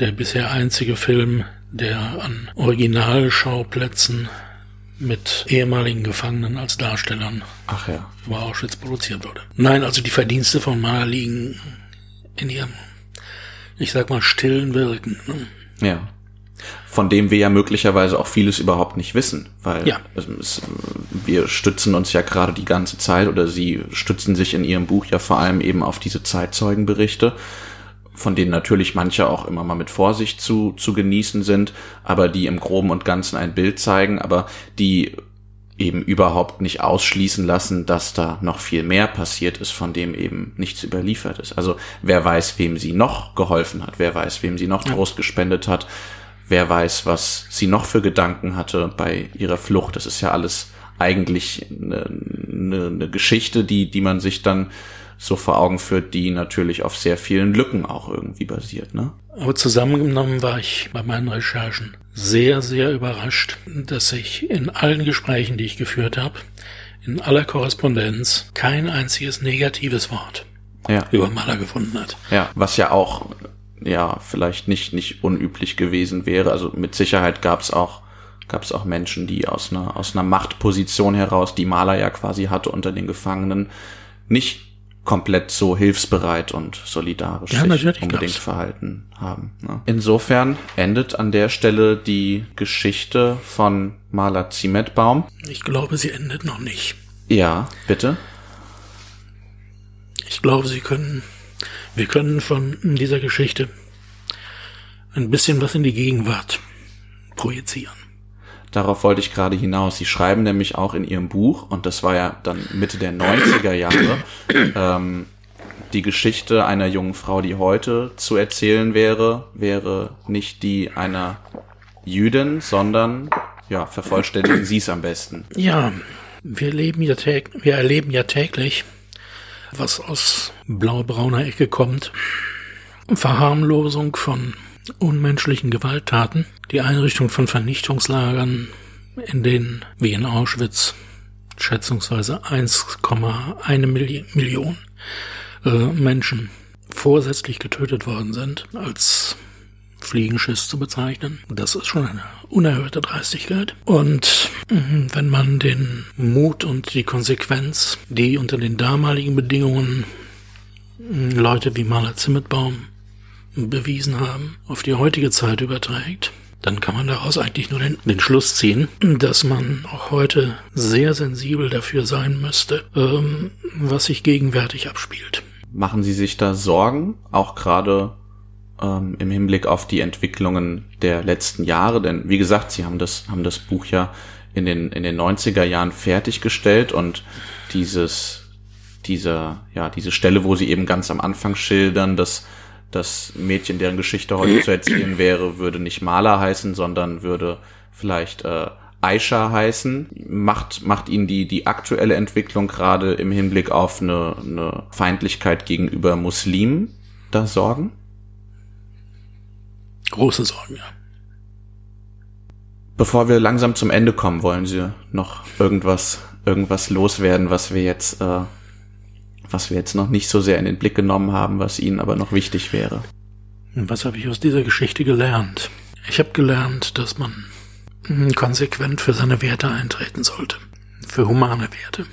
Der bisher einzige Film, der an Originalschauplätzen mit ehemaligen Gefangenen als Darstellern Ach ja. über Auschwitz produziert wurde. Nein, also die Verdienste von Mahler liegen in ihrem, ich sag mal, stillen Wirken. Ne? Ja von dem wir ja möglicherweise auch vieles überhaupt nicht wissen, weil ja. es, wir stützen uns ja gerade die ganze Zeit oder sie stützen sich in ihrem Buch ja vor allem eben auf diese Zeitzeugenberichte, von denen natürlich manche auch immer mal mit Vorsicht zu, zu genießen sind, aber die im Groben und Ganzen ein Bild zeigen, aber die eben überhaupt nicht ausschließen lassen, dass da noch viel mehr passiert ist, von dem eben nichts überliefert ist. Also wer weiß, wem sie noch geholfen hat, wer weiß, wem sie noch Trost gespendet hat, wer weiß, was sie noch für Gedanken hatte bei ihrer Flucht. Das ist ja alles eigentlich eine, eine, eine Geschichte, die, die man sich dann so vor Augen führt, die natürlich auf sehr vielen Lücken auch irgendwie basiert, ne? Aber zusammengenommen war ich bei meinen Recherchen sehr, sehr überrascht, dass ich in allen Gesprächen, die ich geführt habe, in aller Korrespondenz kein einziges negatives Wort Ja. über Maler gefunden hat. Ja, was ja auch ja vielleicht nicht nicht unüblich gewesen wäre. Also mit Sicherheit gab es auch gab es auch Menschen, die aus einer aus einer Machtposition heraus, die Maler ja quasi hatte unter den Gefangenen, nicht komplett so hilfsbereit und solidarisch Ja, sich unbedingt gab's. verhalten haben. Ne? Insofern endet an der Stelle die Geschichte von Maler Ziemetbaum. Ich glaube, sie endet noch nicht. Ja, bitte. Ich glaube, sie können, wir können von dieser Geschichte ein bisschen was in die Gegenwart projizieren. Darauf wollte ich gerade hinaus. Sie schreiben nämlich auch in Ihrem Buch, und das war ja dann Mitte der 90er Jahre, [CLEARS THROAT] ähm, die Geschichte einer jungen Frau, die heute zu erzählen wäre, wäre nicht die einer Jüdin, sondern, ja, vervollständigen Sie es am besten. Ja, wir leben ja täg wir erleben ja täglich, was aus blau-brauner Ecke kommt. Verharmlosung von unmenschlichen Gewalttaten, die Einrichtung von Vernichtungslagern, in denen, wie in Auschwitz, schätzungsweise 1,1 Milli Million äh, Menschen vorsätzlich getötet worden sind, als Fliegenschiss zu bezeichnen. Das ist schon eine unerhörte Dreistigkeit. Und mhm, wenn man den Mut und die Konsequenz, die unter den damaligen Bedingungen mh, Leute wie Maler Zimmetbaum bewiesen haben, auf die heutige Zeit überträgt, dann kann man daraus eigentlich nur den, den Schluss ziehen, dass man auch heute sehr sensibel dafür sein müsste, ähm, was sich gegenwärtig abspielt. Machen Sie sich da Sorgen, auch gerade ähm, im Hinblick auf die Entwicklungen der letzten Jahre? Denn wie gesagt, Sie haben das, haben das Buch ja in den, in den 90er Jahren fertiggestellt und dieses, dieser, ja, diese Stelle, wo Sie eben ganz am Anfang schildern, dass das Mädchen, deren Geschichte heute zu erzählen wäre, würde nicht Maler heißen, sondern würde vielleicht äh, Aisha heißen. Macht, macht Ihnen die, die aktuelle Entwicklung gerade im Hinblick auf eine, eine Feindlichkeit gegenüber Muslimen da Sorgen? Große Sorgen, ja. Bevor wir langsam zum Ende kommen, wollen Sie noch irgendwas, irgendwas loswerden, was wir jetzt, äh, was wir jetzt noch nicht so sehr in den Blick genommen haben, was Ihnen aber noch wichtig wäre? Und Was habe ich aus dieser Geschichte gelernt? Ich habe gelernt, dass man mm, konsequent für seine Werte eintreten sollte. Für humane Werte.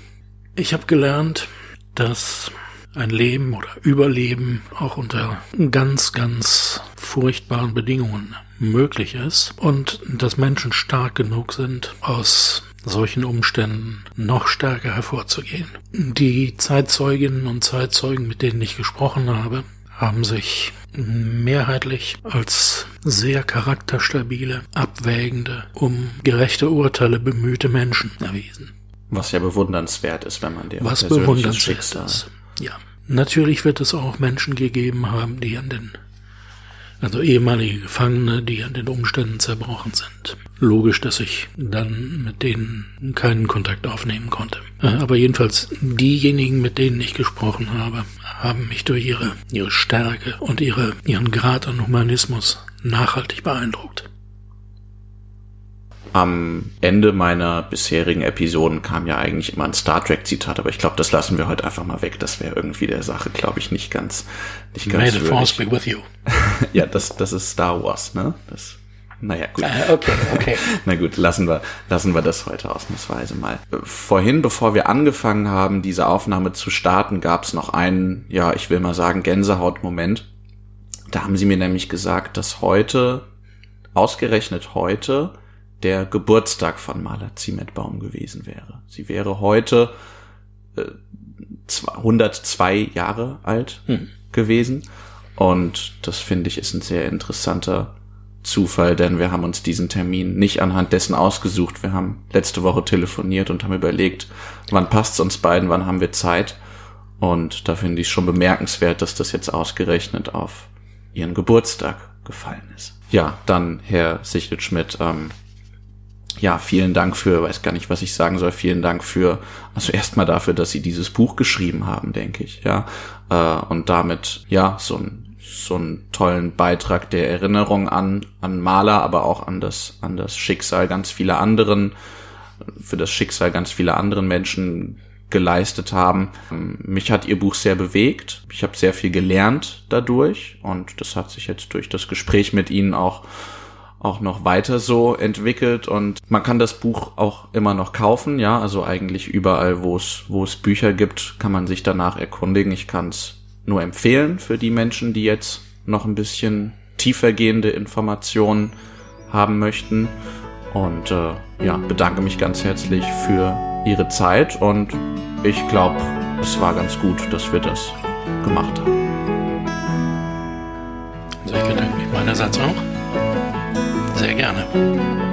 Ich habe gelernt, dass ein Leben oder Überleben auch unter ganz, ganz furchtbaren Bedingungen möglich ist und dass Menschen stark genug sind, aus solchen Umständen noch stärker hervorzugehen. Die Zeitzeuginnen und Zeitzeugen, mit denen ich gesprochen habe, haben sich mehrheitlich als sehr charakterstabile, abwägende, um gerechte Urteile bemühte Menschen erwiesen. Was ja bewundernswert ist, wenn man der Was bewundernswert ist. Ja. Natürlich wird es auch Menschen gegeben haben, die an den, also ehemalige Gefangene, die an den Umständen zerbrochen sind. Logisch, dass ich dann mit denen keinen Kontakt aufnehmen konnte. Äh, Aber jedenfalls diejenigen, mit denen ich gesprochen habe, haben mich durch ihre, ihre Stärke und ihre, ihren Grad an Humanismus nachhaltig beeindruckt. Am Ende meiner bisherigen Episoden kam ja eigentlich immer ein Star Trek Zitat, aber ich glaube, das lassen wir heute einfach mal weg. Das wäre irgendwie der Sache, glaube ich, nicht ganz, nicht May ganz the Force be with you. [LAUGHS] Ja, das, das ist Star Wars, ne? Das, naja, gut. okay, okay. [LAUGHS] Na gut, lassen wir, lassen wir das heute ausnahmsweise mal. Äh, Vorhin, bevor wir angefangen haben, diese Aufnahme zu starten, gab es noch einen, ja, ich will mal sagen, Gänsehautmoment. Da haben sie mir nämlich gesagt, dass heute, ausgerechnet heute, der Geburtstag von Maler Ziemetbaum gewesen wäre. Sie wäre heute äh, zwei- 102 Jahre alt gewesen. Und das finde ich ist ein sehr interessanter Zufall, denn wir haben uns diesen Termin nicht anhand dessen ausgesucht. Wir haben letzte Woche telefoniert und haben überlegt, wann passt's uns beiden, wann haben wir Zeit. Und da finde ich schon bemerkenswert, dass das jetzt ausgerechnet auf Ihren Geburtstag gefallen ist. Ja, dann Herr Sichelt-Schmidt, ähm, ja, vielen Dank für, weiß gar nicht, was ich sagen soll, vielen Dank für, also erstmal dafür, dass Sie dieses Buch geschrieben haben, denke ich, ja, äh, und damit, ja, so ein so einen tollen Beitrag der Erinnerung an, an Maler, aber auch an das, an das Schicksal ganz vieler anderen, für das Schicksal ganz vieler anderen Menschen geleistet haben. Mich hat ihr Buch sehr bewegt. Ich habe sehr viel gelernt dadurch und das hat sich jetzt durch das Gespräch mit ihnen auch auch noch weiter so entwickelt und man kann das Buch auch immer noch kaufen, ja, also eigentlich überall, wo es wo es Bücher gibt, kann man sich danach erkundigen. Ich kann es nur empfehlen für die Menschen, die jetzt noch ein bisschen tiefergehende Informationen haben möchten. Und äh, ja, bedanke mich ganz herzlich für Ihre Zeit und ich glaube, es war ganz gut, dass wir das gemacht haben. Also ich bedanke mich meinerseits auch. Sehr gerne.